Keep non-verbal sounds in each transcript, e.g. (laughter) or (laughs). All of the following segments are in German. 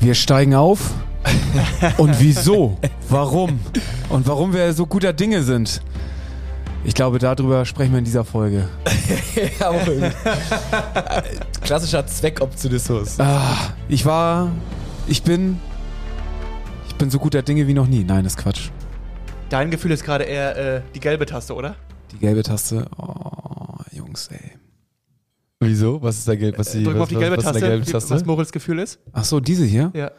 Wir steigen auf. Und wieso? (laughs) Warum? Und warum wir so guter Dinge sind. Ich glaube, darüber sprechen wir in dieser Folge. (laughs) Jawohl. Klassischer Zweckoptimismus. Ah, ich war, ich bin, ich bin so guter Dinge wie noch nie. Nein, das ist Quatsch. Dein Gefühl ist gerade eher äh, die gelbe Taste, oder? Die gelbe Taste. Oh, Jungs, ey. Wieso? Was ist da gelb? Was, die, Drück mal was, auf die gelbe was ist Taste, wie- Taste? was Moritz Gefühl ist. Ach so, diese hier? Ja.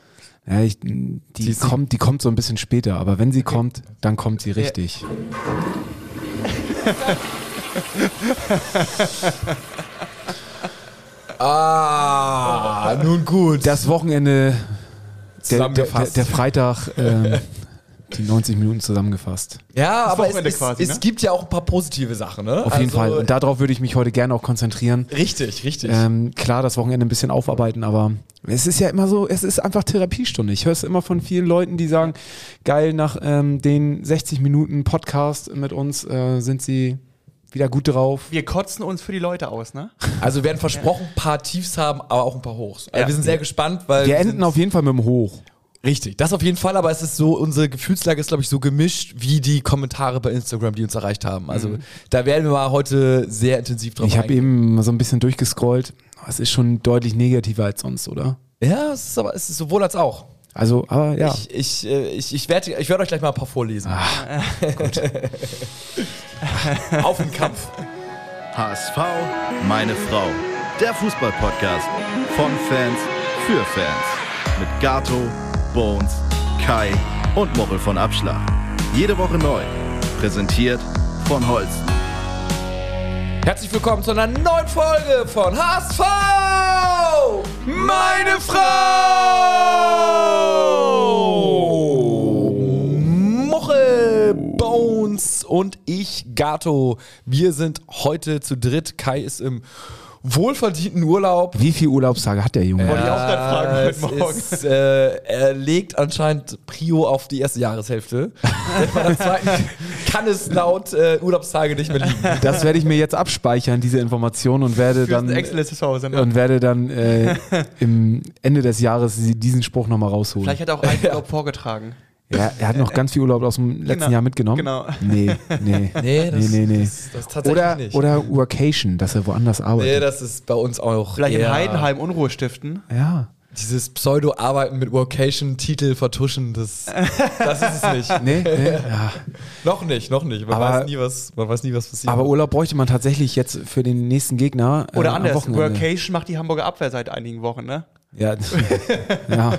Ja, ich, die, ist- kommt, die kommt so ein bisschen später, aber wenn sie kommt, dann kommt sie richtig. (laughs) Ah, nun gut. Das Wochenende, der, der, der Freitag, ähm, (laughs) die 90 Minuten zusammengefasst. ja, aber es, es, quasi, es ne? gibt ja auch ein paar positive Sachen, ne? Auf jeden Fall. Und darauf würde ich mich heute gerne auch konzentrieren. richtig, richtig. Ähm, klar, das Wochenende ein bisschen aufarbeiten, aber es ist ja immer so, es ist einfach Therapiestunde. Ich höre es immer von vielen Leuten, die sagen, geil, nach ähm, den 60 Minuten Podcast mit uns äh, sind sie wieder gut drauf. Wir kotzen uns für die Leute aus, ne? Also wir werden versprochen, ein paar Tiefs haben, aber auch ein paar Hochs. Also Ja. wir sind sehr gespannt, weil Wir sind- enden auf jeden Fall mit dem Hoch. Richtig, das auf jeden Fall, aber es ist so, unsere Gefühlslage ist, glaube ich, so gemischt wie die Kommentare bei Instagram, die uns erreicht haben. Also da werden wir mal heute sehr intensiv drauf Ich habe eben mal so ein bisschen durchgescrollt. Es ist schon deutlich negativer als sonst, oder? Ja, es ist aber es ist sowohl als auch. Also, aber ja. Ich, ich, äh, ich, ich werde ich werd euch gleich mal ein paar vorlesen. (laughs) Auf den Kampf. HSV, meine Frau. Der Fußballpodcast von Fans für Fans. Mit Gato, Bones, Kai und Mochel von Abschlag. Jede Woche neu. Präsentiert von Holsten. Herzlich willkommen zu einer neuen Folge von HSV! Meine Frau! Mochel, Bones und ich, Gato. Wir sind heute zu dritt. Kai ist im wohlverdienten Urlaub. Wie viele Urlaubstage hat der Junge? Wollte ich auch gerade fragen heute Morgen. Ist, äh, er legt anscheinend Prio auf die erste Jahreshälfte. Bei der zweiten (laughs) kann es laut äh, Urlaubstage nicht mehr liegen. Das werde ich mir jetzt abspeichern, diese Information, und werde Für dann, und werde dann äh, im Ende des Jahres diesen Spruch nochmal rausholen. Vielleicht hat er auch einen (laughs) Urlaub vorgetragen. Ja, er hat noch ganz viel Urlaub aus dem letzten Genau, Jahr mitgenommen. genau. Nee, nee. (laughs) Nee, das, nee, nee, nee. das, das tatsächlich Oder, nicht. oder Workation, dass er woanders arbeitet. nee, das ist bei uns auch Vielleicht in Heidenheim Unruhe stiften. ja. Dieses Pseudo-Arbeiten mit Workation-Titel vertuschen, das, das ist es nicht. Nee, nee, (laughs) ja. noch nicht, noch nicht. Man, Aber- weiß nie, was, man weiß nie, was passiert. Aber Urlaub bräuchte man tatsächlich jetzt für den nächsten Gegner. äh, Oder am anders. Wochenende. Workation macht die Hamburger Abwehr seit einigen Wochen, ne? Ja. (laughs) ja.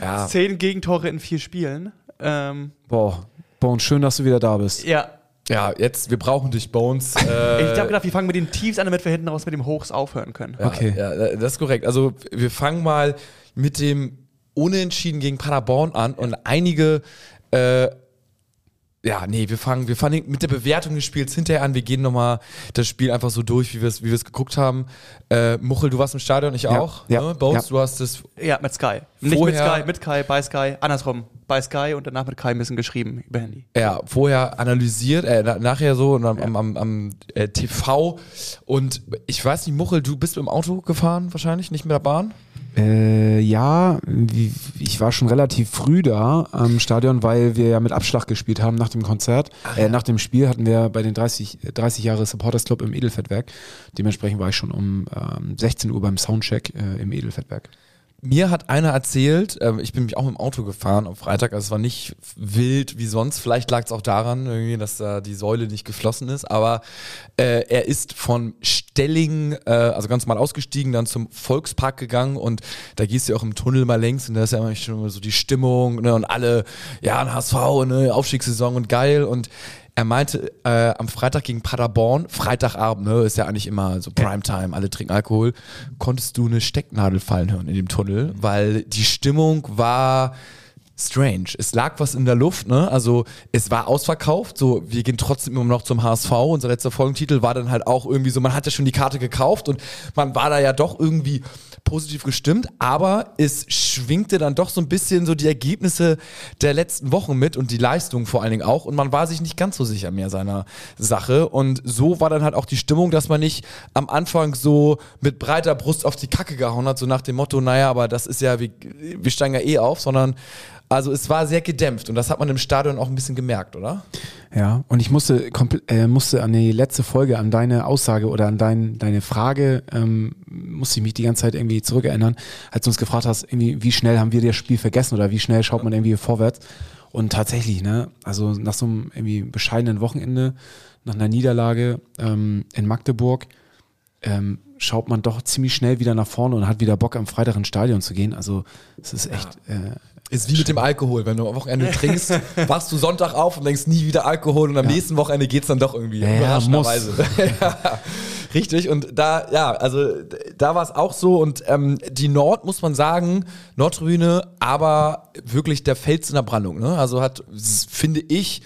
Ja. Zehn Gegentore in vier Spielen. Ähm, Boah. Boah, schön, dass du wieder da bist. ja. ja, jetzt, wir brauchen dich, Bones. Äh, Ich habe gedacht, wir fangen mit den Tiefs an, damit wir hinten raus mit dem Hochs aufhören können. Ja, Okay. Ja, das ist korrekt. Also wir fangen mal mit dem Unentschieden gegen Paderborn an und einige, äh, ja, nee, wir fangen, wir fangen mit der Bewertung des Spiels hinterher an. Wir gehen nochmal das Spiel einfach so durch, wie wir es wie wir es geguckt haben. Äh, Muchel, du warst im Stadion, ich Ja, auch. ja, ne? Bones, ja. du hast es Ja, mit Sky. Nicht mit Sky, mit Kai, bei Sky, andersrum. Bei Sky und danach mit Kai ein bisschen geschrieben über Handy. ja, vorher analysiert, äh, na, nachher so und am, am, am, am äh, TV. Und ich weiß nicht, Muchel, du bist mit dem Auto gefahren wahrscheinlich, nicht mit der Bahn? Äh, ja, ich war schon relativ früh da am Stadion, weil wir ja mit Abschlag gespielt haben nach dem Konzert. äh, nach dem Spiel hatten wir bei den 30, 30 Jahre Supporters Club im Edelfettwerk. Dementsprechend war ich schon um ähm, 16 Uhr beim Soundcheck äh, im Edelfettwerk. Mir hat einer erzählt, ähm, ich bin mich auch mit dem Auto gefahren am Freitag, also es war nicht wild wie sonst. Vielleicht lag es auch daran, irgendwie, dass da die Säule nicht geflossen ist, aber äh, er ist von Stelling, äh, also ganz mal ausgestiegen, dann zum Volkspark gegangen und da gehst du auch im Tunnel mal längs und da ist ja immer schon so die Stimmung ne, und alle, ja, ein HSV, ne, Aufstiegssaison und geil und er meinte, äh, am Freitag gegen Paderborn, Freitagabend, ne, ist ja eigentlich immer so Primetime, alle trinken Alkohol, konntest du eine Stecknadel fallen hören in dem Tunnel, weil die Stimmung war strange. Es lag was in der Luft, ne? Also es war ausverkauft, so wir gehen trotzdem immer noch zum HSV. Unser letzter Folgentitel war dann halt auch irgendwie so, man hat ja schon die Karte gekauft und man war da ja doch irgendwie positiv gestimmt, aber es schwingte dann doch so ein bisschen so die Ergebnisse der letzten Wochen mit und die Leistung vor allen Dingen auch und man war sich nicht ganz so sicher mehr seiner Sache und so war dann halt auch die Stimmung, dass man nicht am Anfang so mit breiter Brust auf die Kacke gehauen hat, so nach dem Motto, naja, aber das ist ja, wir, wir steigen ja eh auf, sondern also es war sehr gedämpft und das hat man im Stadion auch ein bisschen gemerkt, oder? Ja, und ich musste, äh, musste an die letzte Folge, an deine Aussage oder an dein, deine Frage, ähm, musste ich mich die ganze Zeit irgendwie zurückerinnern, als du uns gefragt hast, irgendwie, wie schnell haben wir das Spiel vergessen oder wie schnell schaut man irgendwie vorwärts. Und tatsächlich, ne, also nach so einem irgendwie bescheidenen Wochenende, nach einer Niederlage ähm, in Magdeburg, ähm, schaut man doch ziemlich schnell wieder nach vorne und hat wieder Bock, am Freitag ins Stadion zu gehen. Also es ist echt, äh, Ist wie mit dem Alkohol. Wenn du am Wochenende trinkst, (laughs) wachst du Sonntag auf und denkst nie wieder Alkohol und am nächsten Wochenende geht's dann doch irgendwie. Ja, überraschenderweise. (laughs) ja, richtig. Und da, ja, also da war es auch so. Und ähm, die Nord, muss man sagen, Nordtribüne, aber wirklich der Fels in der Brandung. Ne? Also hat, finde ich,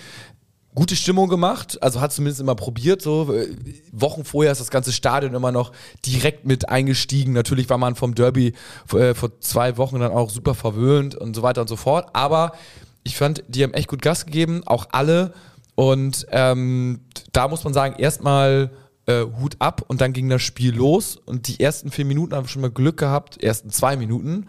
gute Stimmung gemacht, also hat zumindest immer probiert. So Wochen vorher ist das ganze Stadion immer noch direkt mit eingestiegen. Natürlich war man vom Derby äh, vor zwei Wochen dann auch super verwöhnt und so weiter und so fort. Aber ich fand, die haben echt gut Gas gegeben, auch alle. Und ähm, da muss man sagen, erstmal äh, Hut ab und dann ging das Spiel los. Und die ersten vier Minuten haben wir schon mal Glück gehabt, ersten zwei Minuten.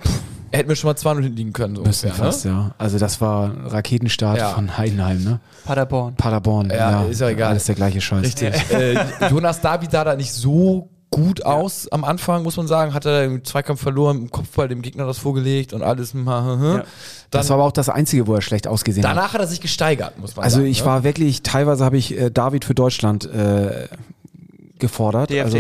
Hätten wir schon mal 2-0 hinten liegen können. So müssen ungefähr, fast, ne? ja. Also das war ein Raketenstart Ja. von Heidenheim, ne? Paderborn. Paderborn. Ja, ist ja egal. Alles der gleiche Scheiß. Richtig. äh, Jonas David sah da nicht so gut aus am Anfang, muss man sagen. Hat er im Zweikampf verloren, im Kopfball dem Gegner das vorgelegt und alles. Ja. Das war aber auch das Einzige, wo er schlecht ausgesehen hat. Danach hat er sich gesteigert, muss man Also sagen. ich ne? war wirklich, teilweise habe ich äh, David für Deutschland äh, gefordert. DFB. Also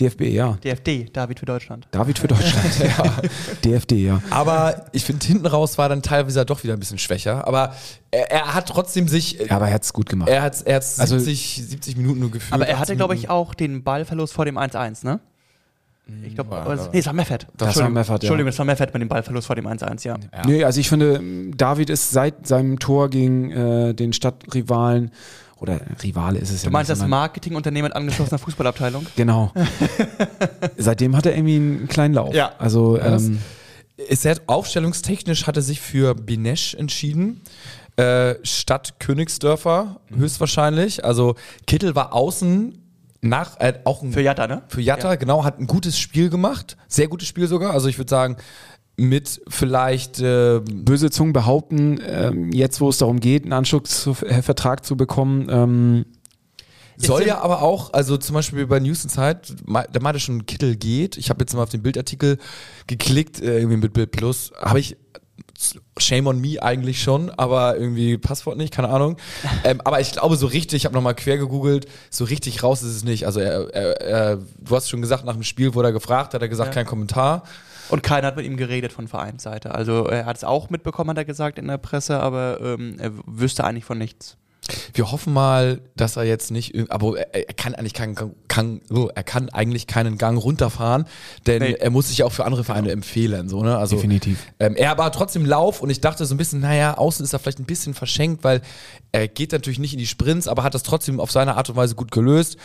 DFB, ja. DFD, David für Deutschland. David für Deutschland, (laughs) ja. DFD, ja. Aber ich finde, hinten raus war dann teilweise doch wieder ein bisschen schwächer. Aber er, er hat trotzdem sich. Ja, aber er hat es gut gemacht. Er hat er hat's Also- 70, 70 Minuten nur gefühlt. Aber er hatte, 18 glaube ich, auch den Ballverlust vor dem 1-1, ne? Ich glaube, war- nee, es war Meffert. Das war Meffert, ja. Entschuldigung, das war Meffert mit dem Ballverlust vor dem 1-1, ja. Ja. Nee, also ich finde, David ist seit seinem Tor gegen äh, den Stadtrivalen, oder Rivale ist es ja Du meinst nicht, das Marketingunternehmen mit angeschlossener Fußballabteilung? (laughs) Genau. Seitdem hat er irgendwie einen kleinen Lauf. Ja. Also, ähm, Ist er aufstellungstechnisch hat er sich für Binesh entschieden. Äh, statt Königsdörfer höchstwahrscheinlich. Also Kittel war außen nach äh, auch ein Für Jatta, ne? Für Jatta, Ja. genau, hat ein gutes Spiel gemacht. Sehr gutes Spiel sogar. Also ich würde sagen, mit vielleicht äh, böse Zungen behaupten, ähm, jetzt wo es darum geht, einen Anschlussvertrag zu bekommen, ähm, soll ja aber auch, also zum Beispiel bei News Zeit, da meinte schon Kittel geht. Ich habe jetzt mal auf den Bildartikel geklickt, äh, irgendwie mit Bild Plus. Habe ich Shame on me eigentlich schon, aber irgendwie Passwort nicht, keine Ahnung. (laughs) ähm, aber ich glaube, so richtig, ich habe nochmal quer gegoogelt, so richtig raus ist es nicht. Also er, er, er, du hast schon gesagt, nach dem Spiel wurde er gefragt, hat er gesagt, Ja. kein Kommentar. Und keiner hat mit ihm geredet von Vereinsseite. Also er hat es auch mitbekommen, hat er gesagt in der Presse, aber ähm, er wüsste eigentlich von nichts. Wir hoffen mal, dass er jetzt nicht, aber er, kann eigentlich keinen, Gang- kann, er kann eigentlich keinen Gang runterfahren, denn Nee. er muss sich ja auch für andere Vereine empfehlen, so ne? Also Definitiv. Ähm, er aber trotzdem Lauf und ich dachte so ein bisschen, naja, außen ist er vielleicht ein bisschen verschenkt, weil er geht natürlich nicht in die Sprints, aber hat das trotzdem auf seine Art und Weise gut gelöst.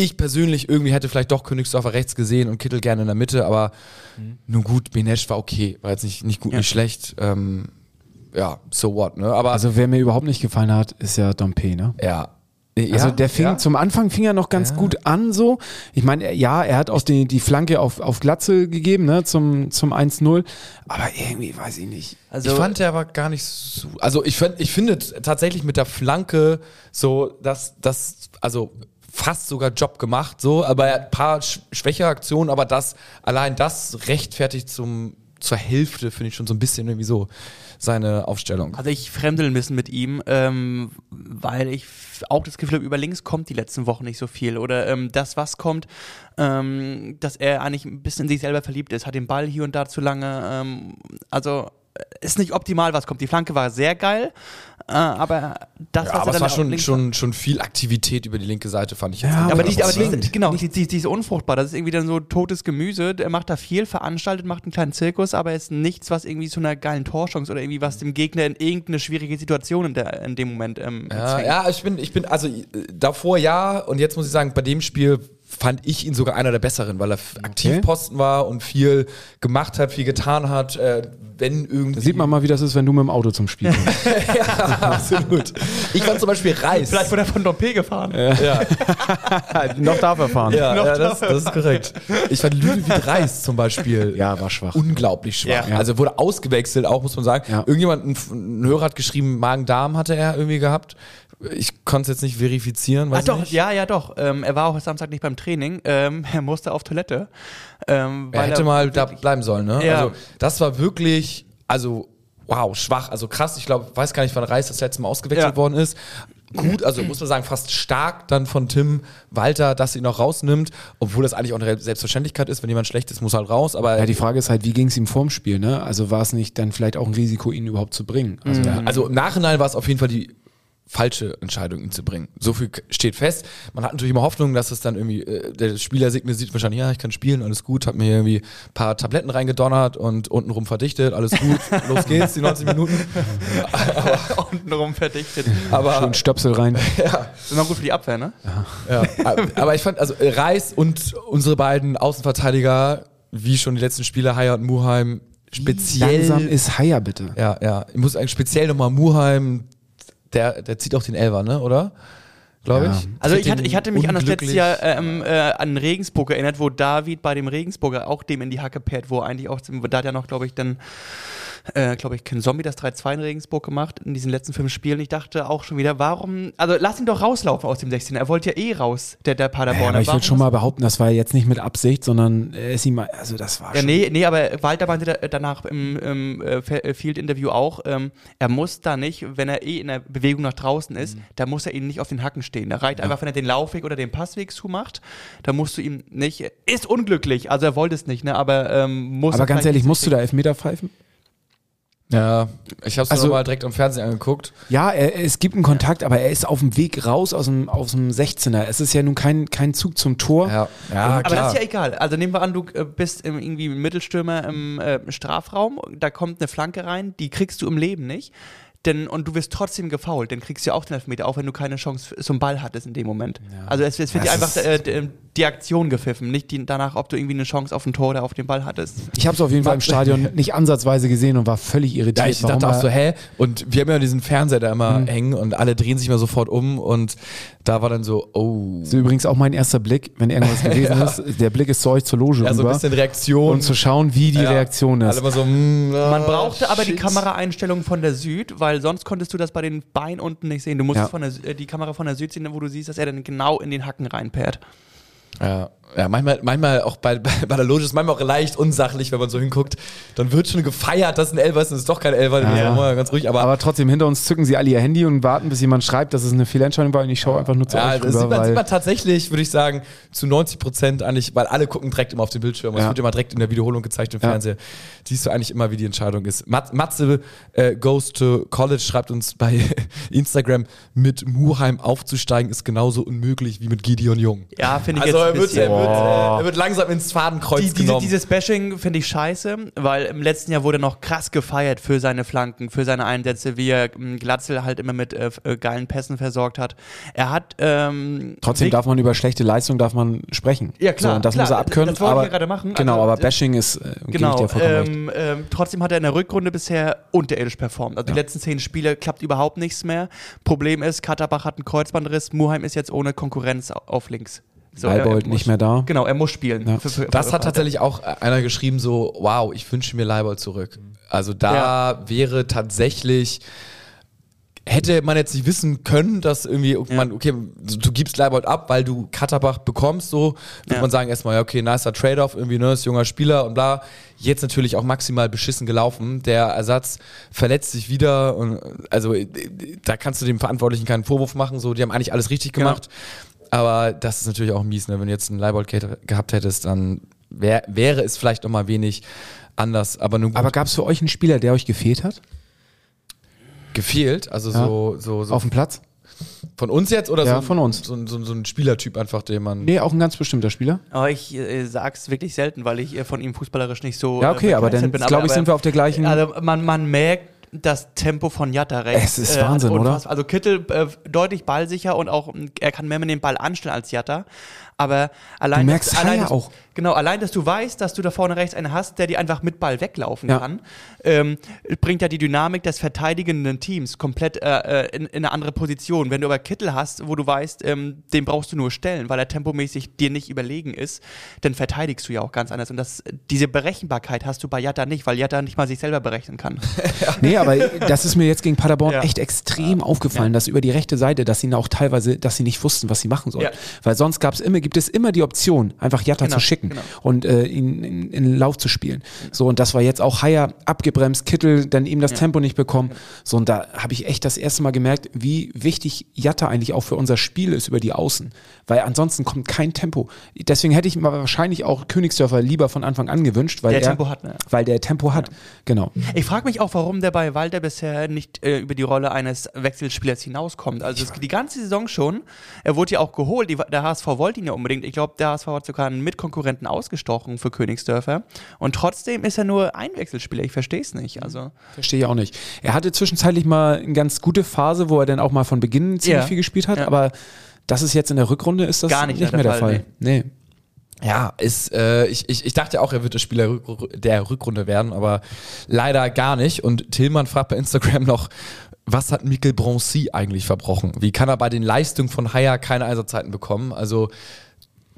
Ich persönlich irgendwie hätte vielleicht doch Königsdorfer rechts gesehen und Kittel gerne in der Mitte, aber nun gut, Benesch war okay, war jetzt nicht, nicht gut, Ja. nicht schlecht. Ähm, ja, so what, ne? Aber also wer mir überhaupt nicht gefallen hat, ist ja Dompe, ne? ja. Also Ja, der fing ja. zum Anfang fing er noch ganz gut an so. Ich meine, er- ja, er hat auch die, die Flanke auf, auf Glatze gegeben, ne, zum, zum 1-0. Aber irgendwie weiß ich nicht. Also ich fand, der war gar nicht so. Also ich, find, ich finde tatsächlich mit der Flanke so, dass das, also fast sogar Job gemacht, so, aber er hat ein paar sch schwächere Aktionen, aber das, allein das rechtfertigt zum, zur Hälfte, finde ich schon so ein bisschen irgendwie so seine Aufstellung. Also ich fremdel ein bisschen mit ihm, ähm, weil ich auch das Gefühl habe, über links kommt die letzten Wochen nicht so viel. Oder ähm, das, was kommt, ähm, dass er eigentlich ein bisschen in sich selber verliebt ist, hat den Ball hier und da zu lange. Ähm, also ist nicht optimal, was kommt. Die Flanke war sehr geil, äh, aber das, Ja, was aber er es dann war schon, schon, schon viel Aktivität über die linke Seite, fand ich jetzt. Ja, aber die, aber die, genau, die, die, die ist unfruchtbar. Das ist irgendwie dann so totes Gemüse. Er macht da viel, veranstaltet, macht einen kleinen Zirkus, aber ist nichts, was irgendwie zu einer geilen Torchance oder irgendwie was dem Gegner in irgendeine schwierige Situation in, der, in dem Moment ähm, Ja, ja, ich bin, ich bin, also äh, davor ja, und jetzt muss ich sagen, bei dem Spiel fand ich ihn sogar einer der besseren, weil er f- aktiv Posten war und viel gemacht hat, viel getan hat. Äh, wenn irgendwie. Da sieht man mal, wie das ist, wenn du mit dem Auto zum Spiel kommst. (laughs) ja, absolut. Ich fand zum Beispiel Reis. Vielleicht wurde er von Dompe gefahren. ja, (laughs) Noch darf er fahren. ja, ja das, das ist korrekt. Ich fand Ludovic Reis zum Beispiel. Ja, war schwach. Unglaublich schwach. Ja. Also wurde ausgewechselt, auch muss man sagen. Ja. Irgendjemand, ein, ein Hörer hat geschrieben, Magen-Darm hatte er irgendwie gehabt. Ich konnte es jetzt nicht verifizieren. Weiß Ah, doch, nicht. ja, ja, doch. Ähm, er war auch Samstag nicht beim Training. Ähm, (laughs) er musste auf Toilette. Ähm, Er hätte mal da bleiben sollen, ne? Ja. Also, das war wirklich, also, wow, schwach, also krass. Ich glaube, weiß gar nicht, wann Reis das letzte Mal ausgewechselt Ja. worden ist. Gut, also muss man sagen, fast stark dann von Tim Walter, dass sie ihn noch rausnimmt, obwohl das eigentlich auch eine Selbstverständlichkeit ist, wenn jemand schlecht ist, muss halt raus, aber Ja, die Frage ist halt, wie ging es ihm vorm Spiel, ne? Also war es nicht dann vielleicht auch ein Risiko, ihn überhaupt zu bringen? Also, Ja, also im Nachhinein war es auf jeden Fall die falsche Entscheidung, ihn zu bringen. So viel steht fest. Man hat natürlich immer Hoffnung, dass es dann irgendwie, äh, der Spieler signalisiert wahrscheinlich, ja, ich kann spielen, alles gut, hat mir irgendwie ein paar Tabletten reingedonnert und untenrum verdichtet, alles gut, (laughs) los geht's, die 90 Minuten. (laughs) untenrum verdichtet. Aber schön Stöpsel rein. (laughs) ist immer gut für die Abwehr, ne? Ja, aber ich fand, also äh, Reis und unsere beiden Außenverteidiger, wie schon die letzten Spiele, Haya und Muheim, speziell. Langsam ist Haier, bitte. ja, ja. Ich muss eigentlich speziell nochmal Muheim, der, der zieht auch den Elfer, ne, oder? Glaube Ja. ich. Also ich hatte, ich hatte mich an das letzte. Jahr ähm, äh, an Regensburg erinnert, wo David bei dem Regensburger auch dem in die Hacke perrt, wo eigentlich auch, da hat ja noch, glaube ich, dann, äh, glaube ich, Ken Zombie das 3-2 in Regensburg gemacht, in diesen letzten fünf Spielen. Ich dachte auch schon wieder, warum, also lass ihn doch rauslaufen aus dem 16er. Er wollte ja eh raus, der, der Ja, Paderborner. aber ich würde schon mal behaupten, das war jetzt nicht mit Absicht, sondern er ist ihm, mal- also das war Ja, schon. nee, nee, aber Walter meinte da, danach im, im äh, äh, Field-Interview auch, ähm, er muss da nicht, wenn er eh in der Bewegung nach draußen ist, Mhm. da muss er ihn nicht auf den Hacken stehen. Da reicht einfach, wenn er den Laufweg oder den Passweg zumacht, da musst du ihm nicht, ist unglücklich, also er wollte es nicht, ne, aber ähm, muss Aber er ganz ehrlich, musst du da Elfmeter pfeifen? Ja, ich habe es Also- mal direkt am Fernsehen angeguckt. Ja, er, es gibt einen Kontakt, aber er ist auf dem Weg raus aus dem, aus dem 16er. Es ist ja nun kein, kein Zug zum Tor. Ja, ja Aber klar. das ist ja egal. Also nehmen wir an, du äh, bist im, irgendwie Mittelstürmer im äh, Strafraum, da kommt eine Flanke rein, die kriegst du im Leben nicht. Denn, und du wirst trotzdem gefoult, dann kriegst du ja auch den Elfmeter, auch wenn du keine Chance zum Ball hattest in dem Moment. Also es, es wird Das einfach äh, die Aktion gepfiffen, nicht die, danach, ob du irgendwie eine Chance auf ein Tor oder auf den Ball hattest. Ich habe es auf jeden Fall im Stadion (laughs) nicht ansatzweise gesehen und war völlig irritiert. Ja, ich dachte auch so, hä? Und wir haben ja diesen Fernseher da immer hängen und alle drehen sich mal sofort um und da war dann so, oh. Das ist übrigens auch mein erster Blick, wenn irgendwas (laughs) gewesen ist. Der Blick ist zu euch zur Loge Ja, so ein rüber. bisschen Reaktion. und zu schauen, wie die Ja. Reaktion ist. So, mm, Man ah, brauchte aber die shit. Kameraeinstellung von der Süd, weil sonst konntest du das bei den Beinen unten nicht sehen. Du musstest Ja. von der, äh, die Kamera von der Süd sehen, wo du siehst, dass er dann genau in den Hacken reinperrt. Ja, ja manchmal, manchmal auch bei, bei, bei der Loge ist manchmal auch leicht unsachlich, wenn man so hinguckt. Dann wird schon gefeiert, dass ein Elfer ist und es ist doch kein Elfer. ist Ja. mal ganz ruhig. Aber, aber trotzdem, hinter uns zücken sie alle ihr Handy und warten, bis jemand schreibt, dass es eine Fehlentscheidung war und ich schaue einfach nur zu ja, euch das sieht rüber, man, sieht man tatsächlich, würde ich sagen, zu 90 Prozent eigentlich, weil alle gucken direkt immer auf den Bildschirm. Es Ja. wird immer direkt in der Wiederholung gezeigt im Ja. Fernseher. Siehst du eigentlich immer, wie die Entscheidung ist. Mat Matze äh, Goes to College schreibt uns bei (laughs) Instagram, mit Muheim aufzusteigen ist genauso unmöglich wie mit Gideon Jung. Ja, finde ich Also jetzt ein bisschen. Er, wird, äh, er wird langsam ins Fadenkreuz Die, diese, genommen. dieses Bashing finde ich scheiße, weil im letzten Jahr wurde er noch krass gefeiert für seine Flanken, für seine Einsätze, wie er ähm, Glatzel halt immer mit äh, äh, geilen Pässen versorgt hat. Er hat ähm, trotzdem darf man über schlechte Leistung darf man sprechen. Ja, klar, So, und das klar, muss er abkönnen. das aber, ja gerade machen. Genau, Also, aber äh, Bashing ist, äh, Genau, ähm, ähm, trotzdem hat er in der Rückrunde bisher unterirdisch performt. Also die Ja. letzten zehn Spiele klappt überhaupt nichts mehr. Problem ist, Katterbach hat einen Kreuzbandriss, Muheim ist jetzt ohne Konkurrenz auf links. So, Leibold nicht mehr da. Genau, er muss spielen. Ja. Für- für- Das für- hat tatsächlich auch einer geschrieben, so, wow, ich wünsche mir Leibold zurück. Also da wäre tatsächlich, hätte man jetzt nicht wissen können, dass irgendwie, man, okay, du gibst Leibold ab, weil du Katterbach bekommst, so, würde Ja. man sagen erstmal, ja, okay, nicer Trade-off, irgendwie, ne, ist junger Spieler und bla. Jetzt natürlich auch maximal beschissen gelaufen. Der Ersatz verletzt sich wieder und, also, äh, da kannst du dem Verantwortlichen keinen Vorwurf machen, so, die haben eigentlich alles richtig Genau. gemacht. Aber das ist natürlich auch mies, ne? wenn du jetzt einen Leibold ge- gehabt hättest, dann wär, wäre es vielleicht noch mal wenig anders. Aber Aber gab es für euch einen Spieler, der euch gefehlt hat? gefehlt. Also Ja. so, so, so Auf dem Platz? von uns jetzt oder Ja, so, von uns. So, so, so ein Spielertyp einfach, den man. Nee, auch ein ganz bestimmter Spieler. Aber ich äh, sag's wirklich selten, weil ich äh, von ihm fußballerisch nicht so. Ja, okay, äh, aber dann, bin. glaube ich, sind wir auf der gleichen. Also man, man merkt das Tempo von Jatta rechts. Es ist äh, Wahnsinn, oder? unfassbar. Also Kittel äh, deutlich ballsicher und auch er kann mehr mit dem Ball anstellen als Jatta. Aber allein, Du merkst dass, allein dass, auch. Genau, allein, dass du weißt, dass du da vorne rechts einen hast, der dir einfach mit Ball weglaufen Ja. kann, ähm, bringt ja die Dynamik des verteidigenden Teams komplett äh, äh, in, in eine andere Position. Wenn du aber Kittel hast, wo du weißt, ähm, den brauchst du nur stellen, weil er tempomäßig dir nicht überlegen ist, dann verteidigst du ja auch ganz anders. Und das, diese Berechenbarkeit hast du bei Jatta nicht, weil Jatta nicht mal sich selber berechnen kann. (laughs) Nee, aber das ist mir jetzt gegen Paderborn Ja. echt extrem aufgefallen, dass über die rechte Seite, dass sie auch teilweise, dass sie nicht wussten, was sie machen sollen. Ja. Weil sonst gab's immer, gibt es immer die Option, einfach Jatta Genau, zu schicken genau. und äh, ihn in, in den Lauf zu spielen. So, und das war jetzt auch Haier abgebremst, Kittel dann eben das Tempo nicht bekommen. So, und da habe ich echt das erste Mal gemerkt, wie wichtig Jatta eigentlich auch für unser Spiel ist über die Außen. Weil ansonsten kommt kein Tempo. Deswegen hätte ich mir wahrscheinlich auch Königsdörfer lieber von Anfang an gewünscht, weil Der er Tempo hat, ne? Weil der Tempo hat, genau. Ich frage mich auch, warum der bei Walter bisher nicht äh, über die Rolle eines Wechselspielers hinauskommt. Also es, die ganze Saison schon. Er wurde ja auch geholt. Die, der HSV wollte ihn ja unbedingt. Ich glaube, der HSV hat sogar einen Mitkonkurrenten ausgestochen für Königsdörfer. Und trotzdem ist er nur ein Wechselspieler. Ich verstehe es nicht. Also Verstehe ich auch nicht. Er hatte zwischenzeitlich mal eine ganz gute Phase, wo er dann auch mal von Beginn ziemlich Ja. viel gespielt hat, Ja. aber das ist jetzt in der Rückrunde, ist das Gar nicht nicht mehr mehr der der Fall. Fall, Nee. Ja, ist, äh, ich, ich, ich dachte auch, er wird der Spieler der Rückrunde werden, aber leider gar nicht. Und Tillmann fragt bei Instagram noch, was hat Mikel Broncy eigentlich verbrochen? Wie kann er bei den Leistungen von Haier keine Einsatzzeiten bekommen? Also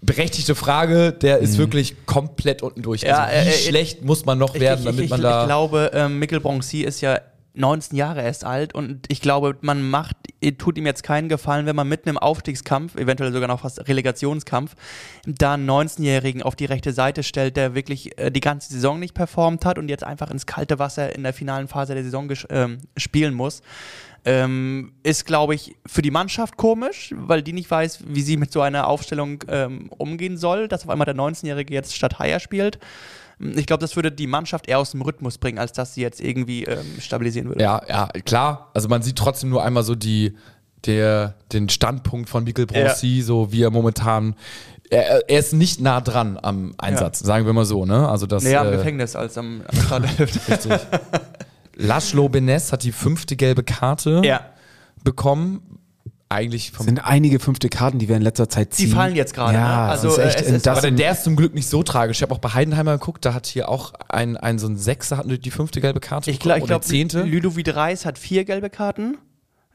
berechtigte Frage, der ist wirklich komplett unten durch. Ja, also wie äh, äh, schlecht muss man noch werden, ich, damit ich, man ich, da... ich glaube, ähm, Mikkel Bronzy ist ja 19 Jahre erst alt und ich glaube, man macht, tut ihm jetzt keinen Gefallen, wenn man mitten im Aufstiegskampf, eventuell sogar noch fast Relegationskampf, da einen 19-Jährigen auf die rechte Seite stellt, der wirklich äh, die ganze Saison nicht performt hat und jetzt einfach ins kalte Wasser in der finalen Phase der Saison ähm, spielen muss. Ähm, ist, glaube ich, für die Mannschaft komisch, weil die nicht weiß, wie sie mit so einer Aufstellung ähm, umgehen soll, dass auf einmal der 19-Jährige jetzt statt Haier spielt. Ich glaube, das würde die Mannschaft eher aus dem Rhythmus bringen, als dass sie jetzt irgendwie ähm, stabilisieren würde. Ja, ja, klar. Also man sieht trotzdem nur einmal so die, der, den Standpunkt von Mikel Broncy, so wie er momentan. Er, er ist nicht nah dran am Einsatz, sagen wir mal so, ne? Also das. Näher am äh, Gefängnis als am, am. (laughs) Richtig. Laszlo Benes hat die fünfte gelbe Karte ja. bekommen. Eigentlich vom. sind einige fünfte Karten, die wir in letzter Zeit Die ziehen. fallen jetzt gerade. Ja, ne? also ist äh, echt, es ist, das aber der, ist zum Glück nicht so tragisch. Ich habe auch bei Heidenheimer geguckt, da hat hier auch ein, ein so ein Sechser hat die fünfte gelbe Karte ich glaube, bekommen, ich oder glaub, zehnte. Ludovic Reis hat vier gelbe Karten.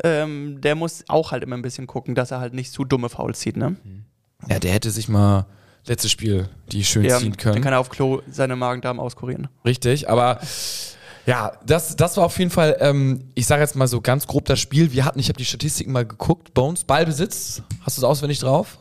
Ähm, der muss auch halt immer ein bisschen gucken, dass er halt nicht zu dumme Fouls zieht. Ne? Ja, der hätte sich mal letztes Spiel die schön Ja, ziehen dann können. kann er auf Klo seine Magen-Darm auskurieren. Richtig, aber ja, das, das war auf jeden Fall, ähm, ich sage jetzt mal so ganz grob das Spiel. Wir hatten, ich habe die Statistiken mal geguckt. Bones, Ballbesitz, hast du es auswendig drauf?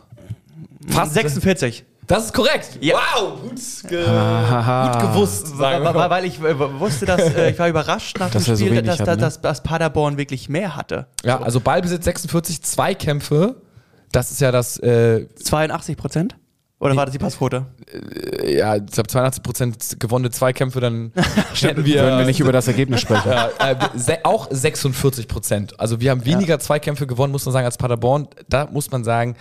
Fast 46. Das ist korrekt. Ja. Wow, gut, ge gut gewusst. Weil, Sagen wir mal. weil ich äh, wusste, dass äh, ich war überrascht nach Dass dem so Spiel, wenig dass, hat, dass, ne? dass, dass Paderborn wirklich mehr hatte. Ja, also Ballbesitz 46, Zweikämpfe. Das ist ja das, äh, 82 Prozent? Oder war das die Passquote? ja, ich glaube 82 Prozent gewonnene Zweikämpfe, dann (laughs) hätten wir, Würden wir nicht über das Ergebnis sprechen. (laughs) Ja, äh, se auch 46 Prozent. Also wir haben weniger Zweikämpfe gewonnen, muss man sagen, als Paderborn. Da muss man sagen,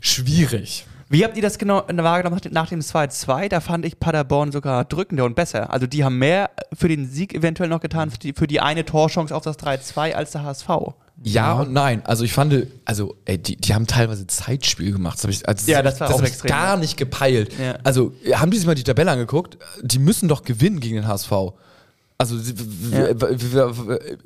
schwierig. Wie habt ihr das genau wahrgenommen nach dem- nach dem 2-2? Da fand ich Paderborn sogar drückender und besser. Also die haben mehr für den Sieg eventuell noch getan, für die, für die eine Torchance auf das 3-2 als der HSV. Ja, und nein. Also ich fand, also ey, die, die haben teilweise Zeitspiel gemacht. Das hab ich, also Ja, das war auch hab ich extrem, gar ja. nicht gepeilt. Ja. Also haben die sich mal die Tabelle angeguckt? Die müssen doch gewinnen gegen den HSV. Also Ja.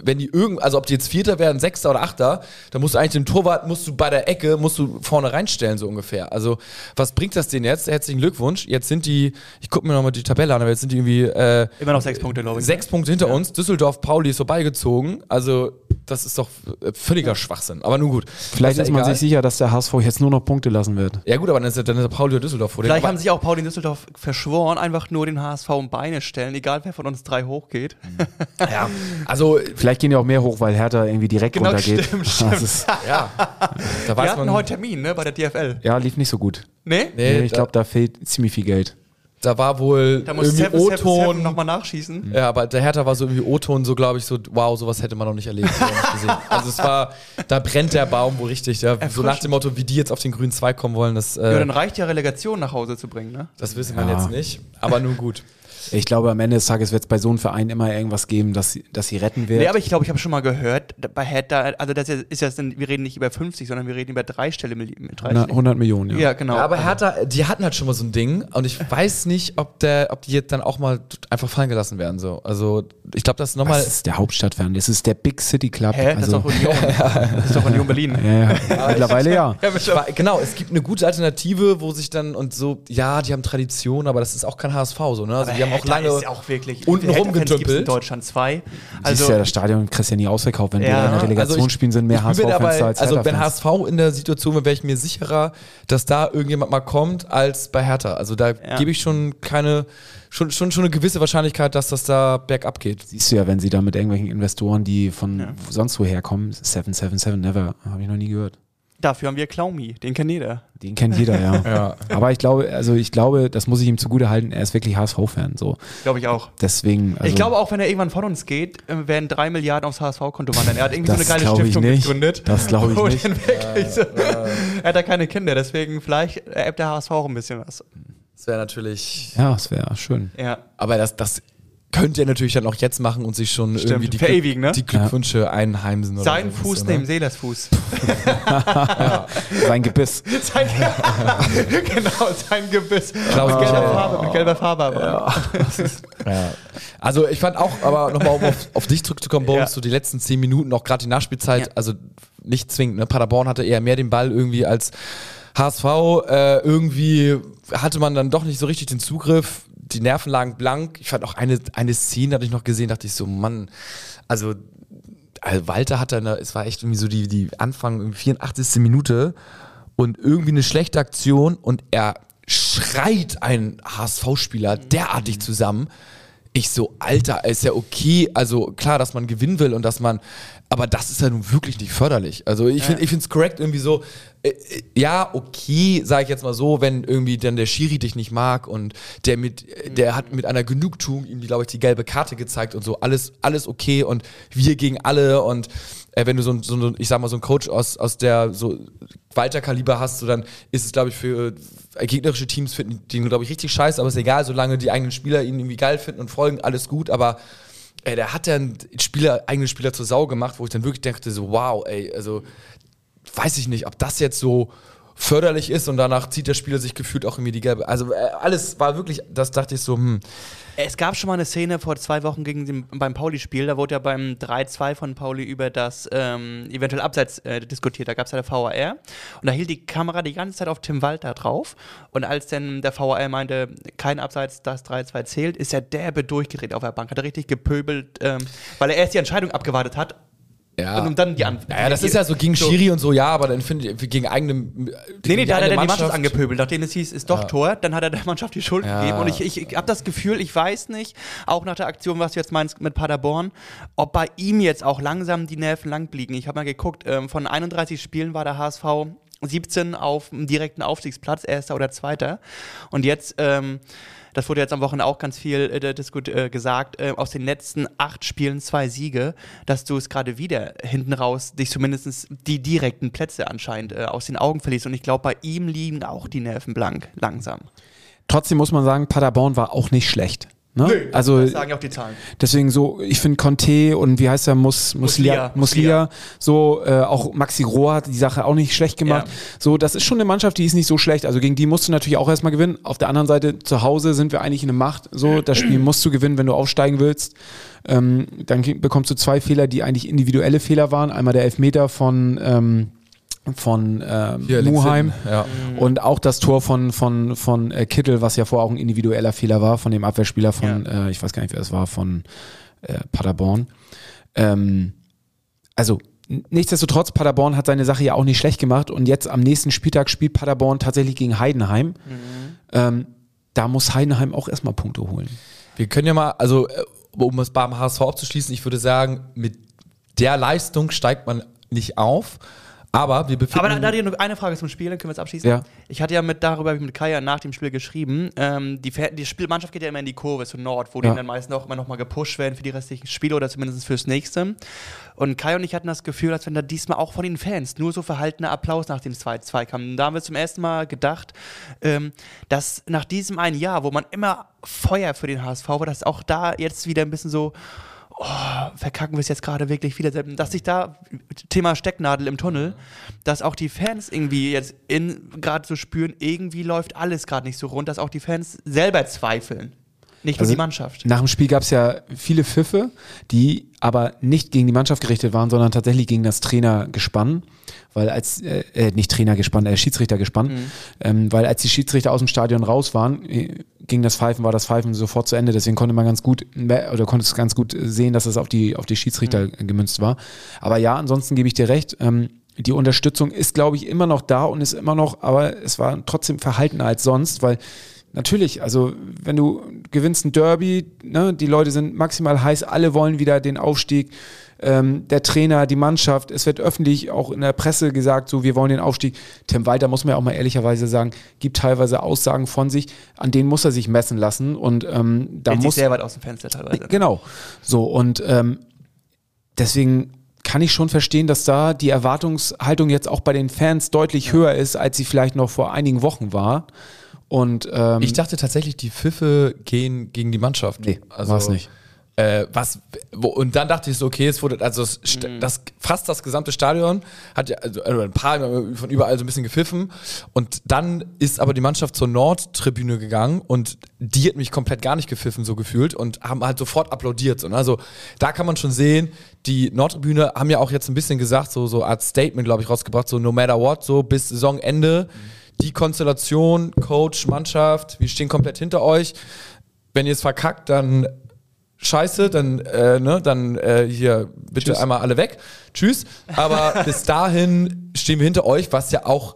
wenn die irgend, also ob die jetzt Vierter werden, Sechster oder Achter, dann musst du eigentlich den Torwart, musst du bei der Ecke, musst du vorne reinstellen, so ungefähr. Also was bringt das denen jetzt? Herzlichen Glückwunsch. Jetzt sind die, ich gucke mir nochmal die Tabelle an, aber jetzt sind die irgendwie äh, Immer noch sechs Punkte, glaube ich. sechs Punkte hinter uns. Düsseldorf, Pauli ist vorbeigezogen. Also das ist doch äh, völliger Schwachsinn. Aber nun gut. Vielleicht Das ist man egal. sich sicher, dass der HSV jetzt nur noch Punkte lassen wird. Ja gut, aber dann ist, dann ist Pauli oder Düsseldorf vor. Vielleicht aber, haben sich auch Paul in Düsseldorf verschworen, einfach nur den HSV um Beine stellen, egal wer von uns drei hochgeht. (laughs) ja, also Vielleicht gehen ja auch mehr hoch, weil Hertha irgendwie direkt Genau, runtergeht. stimmt, (laughs) Das stimmt. ist, ja, da Wir weiß hatten man. heute Termin, ne, bei der DFL. ja, lief nicht so gut. Nee? nee, Nee, ich glaube, da fehlt ziemlich viel Geld. da war wohl Da muss irgendwie O-Ton. nochmal nachschießen. Ja, aber der Hertha war so irgendwie O-Ton, so glaube ich, so, wow, sowas hätte man noch nicht erlebt. nicht gesehen. Also es war, da brennt der Baum wohl richtig. Ja. So nach dem Motto, wie die jetzt auf den grünen Zweig kommen wollen, das, Ja, äh, dann reicht ja Relegation nach Hause zu bringen, ne? das wissen wir Ja. jetzt nicht. Aber nun gut. Ich glaube, am Ende des Tages wird es bei so einem Verein immer irgendwas geben, dass sie, dass sie retten wird. Nee, aber ich glaube, ich habe schon mal gehört, bei Hertha, also das ist ja, wir reden nicht über 50, sondern wir reden über dreistellige Millionen. 100, 100 Millionen, ja. Ja, genau. Ja, aber Hertha, die hatten halt schon mal so ein Ding und ich (laughs) weiß nicht, ob der, ob die jetzt dann auch mal einfach fallen gelassen werden. So. Also ich glaube, das ist nochmal. Das ist der Hauptstadtfan. Das ist der Big City Club. Hä? Das ist also, doch Union. (laughs) Das ist doch Union Berlin. ja, ja. Mittlerweile ja. War, genau, es gibt eine gute Alternative, wo sich dann und so, ja, die haben Tradition, aber das ist auch kein HSV so, ne? Also die haben auch Hertha lange ist auch wirklich unten rumgedümpelt. in Deutschland zwei. Siehst Also ja, das Stadion kriegst ja nie ausverkauft. Wenn Ja, wir in der also Relegation ich- spielen, sind mehr HSV-Fans als Also wenn. HSV in der Situation wäre, wäre ich mir sicherer, dass da irgendjemand mal kommt, als bei Hertha. Also da Ja. gebe ich schon keine, schon, schon, schon eine gewisse Wahrscheinlichkeit, dass das da bergab geht. Siehst du ja, wenn sie da mit irgendwelchen Investoren, die von Ja. sonst woher kommen, 777, never, habe ich noch nie gehört. Dafür haben wir Klaumi, den kennt jeder. Den kennt jeder, ja. (laughs) Ja. Aber ich glaube, also ich glaube, das muss ich ihm zugute halten, er ist wirklich HSV-Fan. So. Glaube ich auch. Deswegen. Also, ich glaube auch, wenn er irgendwann von uns geht, äh, werden drei Milliarden aufs HSV-Konto wandern. Er hat irgendwie so eine geile Stiftung nicht. gegründet. Das glaub ich nicht. wirklich so, (laughs) er hat da keine Kinder, deswegen vielleicht erbt der HSV auch ein bisschen was. Das wäre natürlich. Ja, das wäre schön. Ja. Aber das, das könnte er natürlich dann auch jetzt machen und sich schon Stimmt. irgendwie die, Verewigen, ne? die Glückwünsche einheimsen. Oder Sein Fuß du, neben ne? Seelers Fuß. Sein Gebiss. (laughs) Sein, (laughs) genau, sein Gebiss. Klaus mit, gelber. Farbe, mit gelber Farbe. Aber. (laughs) Ja. Also ich fand auch, aber nochmal um auf, auf dich zurückzukommen, Bones, Ja. so die letzten zehn Minuten, auch gerade die Nachspielzeit, Ja. also nicht zwingend. Ne? Paderborn hatte eher mehr den Ball irgendwie als HSV. Äh, irgendwie hatte man dann doch nicht so richtig den Zugriff. Die Nerven lagen blank. Ich fand auch eine, eine Szene, hatte ich noch gesehen, dachte ich so, Mann, also also Walter hat dann, es war echt irgendwie so die, die Anfang, irgendwie 84. Minute und irgendwie eine schlechte Aktion und er schreit einen HSV-Spieler derartig zusammen. Ich so, Alter, ist ja okay, also klar, dass man gewinnen will und dass man, aber das ist ja nun wirklich nicht förderlich. Also ich finde, ich finde es korrekt irgendwie so, äh, äh, ja, okay, sage ich jetzt mal so, wenn irgendwie dann der Schiri dich nicht mag und der mit, äh, der hat mit einer Genugtuung ihm, glaube ich, die gelbe Karte gezeigt und so, alles, alles okay und wir gegen alle und äh, wenn du so, ein- so ich sag mal, so einen Coach aus, aus der so Walter-Kaliber hast, so dann ist es, glaube ich, für äh, gegnerische Teams finden den, glaube ich, richtig scheiße, aber ist egal, solange die eigenen Spieler ihn irgendwie geil finden und folgen, alles gut, aber ey, der hat dann Spieler, eigene Spieler zur Sau gemacht, wo ich dann wirklich dachte, so, wow, ey, also weiß ich nicht, ob das jetzt so förderlich ist und danach zieht der Spieler sich gefühlt auch irgendwie die gelbe. Also äh, alles war wirklich, das dachte ich so, hm, Es gab schon mal eine Szene vor zwei Wochen gegen den, beim Pauli-Spiel, da wurde ja beim 3-2 von Pauli über das ähm, eventuell Abseits äh, diskutiert. Da gab es ja der VAR und da hielt die Kamera die ganze Zeit auf Tim Walter drauf. Und als dann der VAR meinte, kein Abseits, das 3-2 zählt, ist er derbe durchgedreht auf der Bank. Hat er richtig gepöbelt, ähm, weil er erst die Entscheidung abgewartet hat. Ja. Und um dann die An Naja, das ist ja so gegen Schiri und so, ja, aber dann finde ich, gegen eigene. Nee, nee, da hat er dann die Mannschaft angepöbelt. Nachdem es hieß, ist doch Ja. Tor, dann hat er der Mannschaft die Schuld Ja. gegeben. Und ich, ich, ich habe das Gefühl, ich weiß nicht, auch nach der Aktion, was du jetzt meinst mit Paderborn, ob bei ihm jetzt auch langsam die Nerven lang liegen. Ich habe mal geguckt, ähm, von 31 Spielen war der HSV 17 auf dem direkten Aufstiegsplatz, erster oder zweiter. Und jetzt, ähm, das wurde jetzt am Wochenende auch ganz viel äh, diskut, äh, gesagt, äh, aus den letzten acht Spielen zwei Siege, dass du es gerade wieder hinten raus, dich zumindest die direkten Plätze anscheinend äh, aus den Augen verlierst. Und ich glaube, bei ihm liegen auch die Nerven blank, langsam. Trotzdem muss man sagen, Paderborn war auch nicht schlecht. Ne? also Das sagen ja auch die Zahlen. deswegen so, ich finde Conte und wie heißt er, Mus, Muslia, Muslia. Muslia, so äh, auch Maxi Rohr hat die Sache auch nicht schlecht gemacht. Ja. So, das ist schon eine Mannschaft, die ist nicht so schlecht. Also gegen die musst du natürlich auch erstmal gewinnen. Auf der anderen Seite, zu Hause sind wir eigentlich eine Macht. So, das Spiel (clears throat) musst du gewinnen, wenn du aufsteigen willst. Ähm, dann bekommst du zwei Fehler, die eigentlich individuelle Fehler waren. Einmal der Elfmeter von ähm, von links Muheim. Ja. Und auch das Tor von, von, von äh, Kittel, was ja vorher auch ein individueller Fehler war, von dem Abwehrspieler von, äh, ich weiß gar nicht, wer es war, von äh, Paderborn. Ähm, also, nichtsdestotrotz, Paderborn hat seine Sache ja auch nicht schlecht gemacht und jetzt am nächsten Spieltag spielt Paderborn tatsächlich gegen Heidenheim. Ähm, da muss Heidenheim auch erstmal Punkte holen. Wir können ja mal, also äh, um es beim HSV abzuschließen, ich würde sagen, mit der Leistung steigt man nicht auf. Aber wir befinden Aber da, da ich noch eine Frage zum Spiel, dann können wir es abschließen. Ja. Ich hatte ja mit darüber ich mit Kaya nach dem Spiel geschrieben. Ähm, die, die Spielmannschaft geht ja immer in die Kurve zu Nord, wo Ja. die dann meistens auch immer noch mal gepusht werden für die restlichen Spiele oder zumindest fürs nächste. Und Kaya und ich hatten das Gefühl, als wenn da diesmal auch von den Fans nur so verhaltener Applaus nach dem 2-2 kam. Und da haben wir zum ersten Mal gedacht, ähm, dass nach diesem einen Jahr, wo man immer Feuer für den HSV war, dass auch da jetzt wieder ein bisschen so oh, verkacken wir es jetzt gerade wirklich wieder, dass sich da, Thema Stecknadel im Tunnel, dass auch die Fans irgendwie jetzt gerade so spüren, irgendwie läuft alles gerade nicht so rund, dass auch die Fans selber zweifeln. Nicht nur Also, die Mannschaft. Nach dem Spiel gab es ja viele Pfiffe, die aber nicht gegen die Mannschaft gerichtet waren, sondern tatsächlich gegen das Trainergespann. Weil als, äh, äh, nicht Trainergespann, äh, Schiedsrichtergespann, Mhm. ähm, weil als die Schiedsrichter aus dem Stadion raus waren, äh, ging das Pfeifen, war das Pfeifen sofort zu Ende. Deswegen konnte man ganz gut, oder konnte es ganz gut sehen, dass es auf die, auf die Schiedsrichter Mhm. gemünzt war. Aber ja, ansonsten gebe ich dir recht. Ähm, die Unterstützung ist, glaube ich, immer noch da und ist immer noch, aber es war trotzdem verhaltener als sonst, weil Natürlich, also wenn du gewinnst ein Derby, ne, die Leute sind maximal heiß, alle wollen wieder den Aufstieg, ähm, der Trainer, die Mannschaft, es wird öffentlich auch in der Presse gesagt, so wir wollen den Aufstieg. Tim Walter, muss man ja auch mal ehrlicherweise sagen, gibt teilweise Aussagen von sich, an denen muss er sich messen lassen und ähm, da Hält sich muss sehr weit aus dem Fenster teilweise. Genau. So, und ähm, deswegen kann ich schon verstehen, dass da die Erwartungshaltung jetzt auch bei den Fans deutlich höher ist, als sie vielleicht noch vor einigen Wochen war. Und ähm, Ich dachte tatsächlich, die Pfiffe gehen gegen die Mannschaft. Nee, war's nicht. Äh, was, wo, und dann dachte ich so, okay, es wurde, also das, St- Mhm. das, fast das gesamte Stadion hat ja, also also ein paar von überall so ein bisschen gepfiffen. Und dann ist aber die Mannschaft zur Nordtribüne gegangen und die hat mich komplett gar nicht gepfiffen, so gefühlt, und haben halt sofort applaudiert. So, ne? Also da kann man schon sehen, die Nordtribüne haben ja auch jetzt ein bisschen gesagt, so, so Art Statement, glaube ich, rausgebracht, so no matter what, so bis Saisonende. Die Konstellation, Coach, Mannschaft, wir stehen komplett hinter euch. Wenn ihr es verkackt, dann scheiße, dann, äh, ne, dann äh, hier bitte einmal alle weg. Tschüss. Aber (laughs) bis dahin stehen wir hinter euch, was ja auch,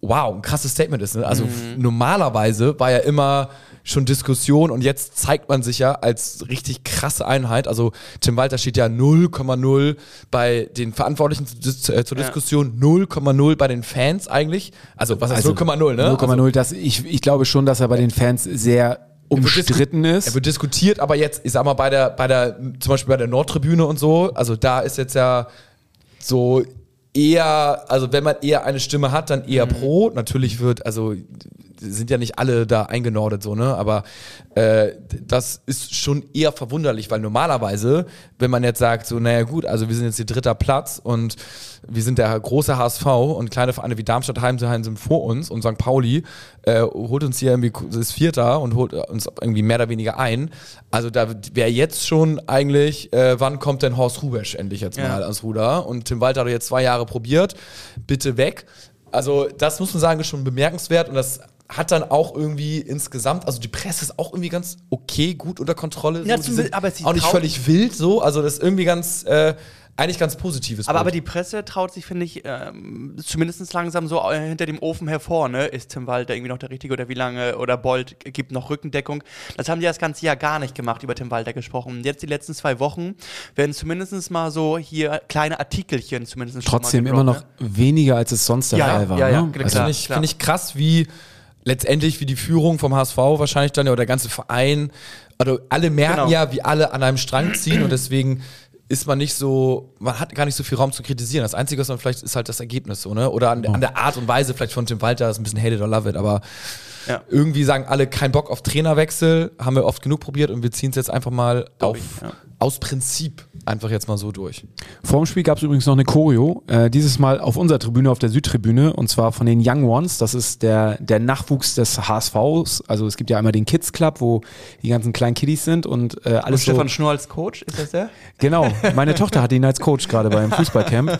wow, ein krasses Statement ist. Ne? Also f- normalerweise war ja immer schon Diskussion und jetzt zeigt man sich ja als richtig krasse Einheit. Also Tim Walter steht ja 0,0 bei den Verantwortlichen zur, äh, zur Ja. Diskussion, 0,0 bei den Fans eigentlich. Also was heißt Also 0,0, ne? 0,0, Also, das, ich, ich glaube schon, dass er bei den Fans sehr umstritten er ist. wird diskutiert, aber jetzt, ich sag mal, bei der, bei der, zum Beispiel bei der Nordtribüne und so, also da ist jetzt ja so eher, also wenn man eher eine Stimme hat, dann eher pro. Natürlich wird, also sind ja nicht alle da eingenordet so, ne? Aber äh, das ist schon eher verwunderlich, weil normalerweise, wenn man jetzt sagt, so, naja gut, also wir sind jetzt hier dritter Platz und wir sind der große HSV und kleine Vereine wie Darmstadt, Heimsheim sind vor uns und St. Pauli äh, holt uns hier irgendwie, ist Vierter und holt uns irgendwie mehr oder weniger ein. Also da wäre jetzt schon eigentlich, äh, wann kommt denn Horst Rubesch endlich jetzt Ja. mal ans Ruder? Und Tim Walter hat jetzt zwei Jahre probiert, bitte weg. Also das muss man sagen, ist schon bemerkenswert und das hat dann auch irgendwie insgesamt, also die Presse ist auch irgendwie ganz okay, gut unter Kontrolle. Ja, so. Sind aber sie auch nicht völlig wild so, also das ist irgendwie ganz, äh, eigentlich ganz positives. Aber, aber die Presse traut sich, finde ich, ähm, zumindest langsam so äh, hinter dem Ofen hervor, ne? Ist Tim Walter irgendwie noch der Richtige oder wie lange? Oder Bolt gibt noch Rückendeckung. Das haben die das ganze Jahr gar nicht gemacht, über Tim Walter gesprochen. Und jetzt die letzten zwei Wochen werden zumindest mal so hier kleine Artikelchen zumindest schon Trotzdem mal immer noch gedroppt, weniger, als es sonst der Ja, Fall war. ja, ja, ne? klar. also, Finde ich, klar. find ich krass, wie letztendlich wie die Führung vom HSV wahrscheinlich dann ja, oder der ganze Verein, also alle merken Genau. ja, wie alle an einem Strang ziehen und deswegen ist man nicht so, man hat gar nicht so viel Raum zu kritisieren. Das Einzige, was man vielleicht ist halt das Ergebnis so, ne? Oder an, der- an der Art und Weise vielleicht von Tim Walter ist ein bisschen hate it or love it, aber Ja. irgendwie sagen alle kein Bock auf Trainerwechsel, haben wir oft genug probiert und wir ziehen es jetzt einfach mal auf, ich, ja. Aus Prinzip einfach jetzt mal so durch. Vor dem Spiel gab es übrigens noch eine Choreo, äh, dieses Mal auf unserer Tribüne, auf der Südtribüne, und zwar von den Young Ones. Das ist der, der Nachwuchs des HSVs. Also es gibt ja einmal den Kids Club, wo die ganzen kleinen Kiddies sind und äh, Und alles so. Stefan Schnurr als Coach, ist das der? Genau, meine (laughs) Tochter hat ihn als Coach gerade beim Fußballcamp.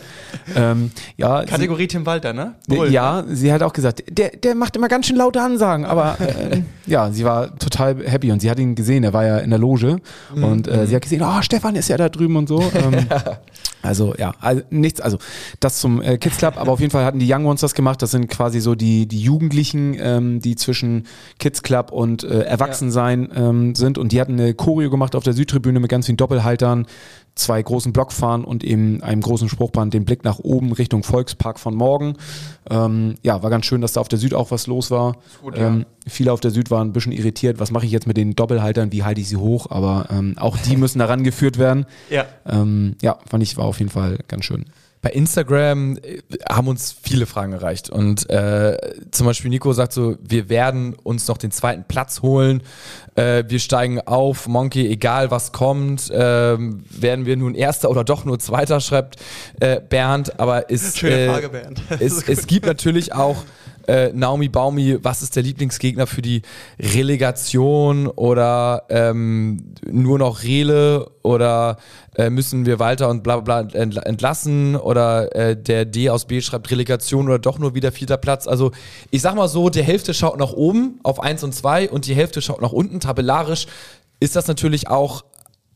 Ähm, ja, sie, Kategorie Tim Walter, ne? Bull. ja, sie hat auch gesagt, der, der macht immer ganz schön laute Ansagen, aber äh, (laughs) ja, sie war total happy und sie hat ihn gesehen, er war ja in der Loge und äh, sie hat gesehen, oh, Stefan ist ja da drüben und so. Ähm, (laughs) Also ja, also nichts, also das zum äh, Kids Club, aber auf jeden Fall hatten die Young Ones das gemacht. Das sind quasi so die, die Jugendlichen, ähm, die zwischen Kids Club und äh, Erwachsensein ähm, sind. Und die hatten eine Choreo gemacht auf der Südtribüne mit ganz vielen Doppelhaltern, zwei großen Blockfahren und eben einem großen Spruchband, den Blick nach oben Richtung Volkspark von morgen. Ähm, ja, war ganz schön, dass da auf der Süd auch was los war. gut, ja. ähm, viele auf der Süd waren ein bisschen irritiert. Was mache ich jetzt mit den Doppelhaltern? Wie halte ich sie hoch? Aber ähm, auch die (laughs) müssen daran geführt werden. Ja. Ähm, ja, fand ich, war auf jeden Fall ganz schön. Bei Instagram äh, haben uns viele Fragen erreicht. Und äh, zum Beispiel Nico sagt so, wir werden uns noch den zweiten Platz holen. Äh, wir steigen auf, Monkey, egal was kommt. ähm, werden wir nun Erster oder doch nur Zweiter, schreibt äh, Bernd. Aber es, äh, Frage, Bernd. (laughs) es, es gibt natürlich auch äh, Naomi Baumi, was ist der Lieblingsgegner für die Relegation oder ähm, nur noch Rele oder äh, müssen wir Walter und bla bla bla entla- entlassen oder äh, der D aus B schreibt Relegation oder doch nur wieder vierter Platz. Also ich sag mal so, die Hälfte schaut nach oben auf 1 und 2 und die Hälfte schaut nach unten. Tabellarisch ist das natürlich auch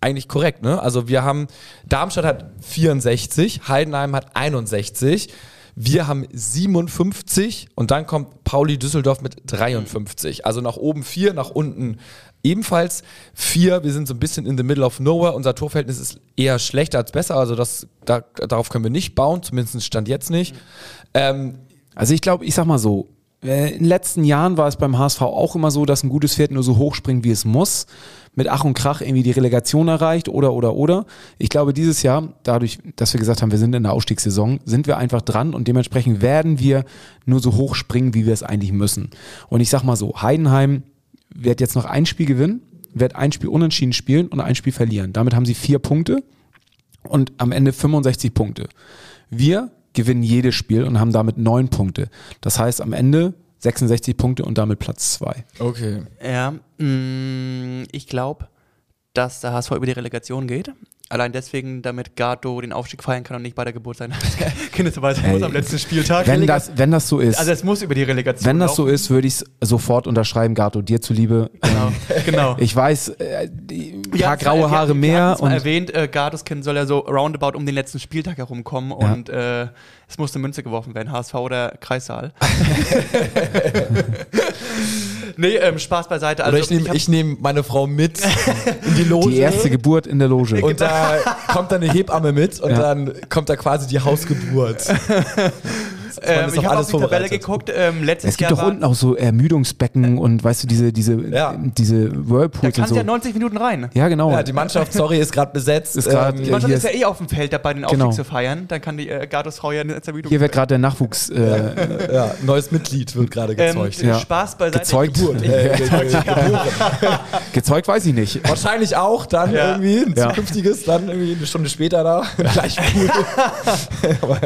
eigentlich korrekt, ne? Also wir haben, Darmstadt hat 64, Heidenheim hat 61, wir haben 57 und dann kommt Pauli Düsseldorf mit 53. Also nach oben 4, nach unten ebenfalls 4. Wir sind so ein bisschen in the middle of nowhere. Unser Torverhältnis ist eher schlechter als besser, also das, da, darauf können wir nicht bauen, zumindest stand jetzt nicht. Ähm, Also ich glaube, ich sag mal so, in den letzten Jahren war es beim HSV auch immer so, dass ein gutes Pferd nur so hoch springt, wie es muss. Mit Ach und Krach irgendwie die Relegation erreicht oder, oder, oder. Ich glaube, dieses Jahr, dadurch, dass wir gesagt haben, wir sind in der Ausstiegssaison, sind wir einfach dran und dementsprechend werden wir nur so hoch springen, wie wir es eigentlich müssen. Und ich sag mal so, Heidenheim wird jetzt noch ein Spiel gewinnen, wird ein Spiel unentschieden spielen und ein Spiel verlieren. Damit haben sie vier Punkte und am Ende 65 Punkte. Wir gewinnen jedes Spiel und haben damit neun Punkte. Das heißt am Ende 66 Punkte und damit Platz zwei. okay. Ja, mh, ich glaube, dass der HSV über die Relegation geht. Allein deswegen, damit Gato den Aufstieg feiern kann und nicht bei der Geburt seiner (laughs) Kindesbeweise muss Ey, am letzten Spieltag. Wenn das, wenn das so ist, also es muss über die Relegation wenn das so laufen. ist, würde ich es sofort unterschreiben, Gato, dir zuliebe. Genau, (laughs) genau. Ich weiß, äh, ein paar hatten's graue mal- wir- Haare wir mehr und erwähnt, äh, Gatos Kind soll ja so roundabout um den letzten Spieltag herumkommen Ja. und äh, es musste Münze geworfen werden, HSV oder Kreissaal. (laughs) nee, ähm, Spaß beiseite. Also Oder ich nehme ich nehm meine Frau mit (laughs) in die Loge. die erste Geburt in der Loge. Und da kommt dann eine Hebamme mit und Ja. dann kommt da quasi die Hausgeburt. (laughs) ähm, ist ich habe alles auf die Tabelle geguckt. Ähm, letztes es gibt Jahr doch unten auch so Ermüdungsbecken und weißt du, diese, diese, Ja. diese da Whirlpools und kannst so. du ja 90 Minuten rein. Ja, genau. Ja, die Mannschaft, sorry, ist gerade besetzt. Ist grad- Ähm, Die Mannschaft ist ja eh auf dem Feld dabei, den Aufstieg Genau. zu feiern. Dann kann die äh, Gatos Frau ja eine Zermüdung Hier wird gerade der Nachwuchs äh, (laughs) ja, neues Mitglied wird gerade gezeugt. ähm, Ja. Spaß beiseite. gezeugt. Äh, (laughs) (laughs) gezeugt weiß ich nicht. Wahrscheinlich auch dann Ja. irgendwie ein Ja. zukünftiges, dann irgendwie eine Stunde später da. Gleich cool.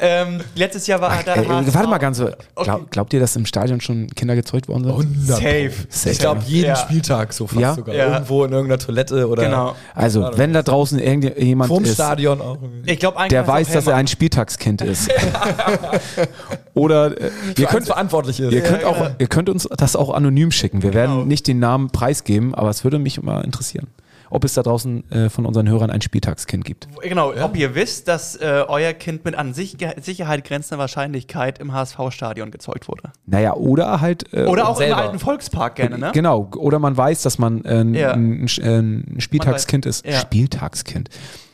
Ähm, letztes Jahr war der Ey, HSV warte mal ganz so. Glaub, Okay. Glaubt ihr, dass im Stadion schon Kinder gezeugt worden sind? 100 Safe. Safe. Ich glaube, jeden Ja. Spieltag so fast Ja? sogar. Ja. Irgendwo in irgendeiner Toilette oder Genau. Also, wenn da draußen irgendjemand vorm ist, Stadion auch. irgendwie. Ich glaube, der weiß, dass er ein Spieltagskind ist. (laughs) Oder äh, ihr könnt, verantwortlich ist. ihr, könnt auch, ihr könnt uns das auch anonym schicken. Wir werden Genau. nicht den Namen preisgeben, aber es würde mich mal interessieren, ob es da draußen äh, von unseren Hörern ein Spieltagskind gibt. Genau, ob ihr wisst, dass äh, euer Kind mit an sich Sicherheit grenzender Wahrscheinlichkeit im HSV-Stadion gezeugt wurde. Naja, oder halt. Äh, Oder auch selber. im alten Volkspark gerne, ne? Genau, oder man weiß, dass man äh, ein, Ja. ein, äh, ein Spieltagskind ist. ja. Spieltagskind.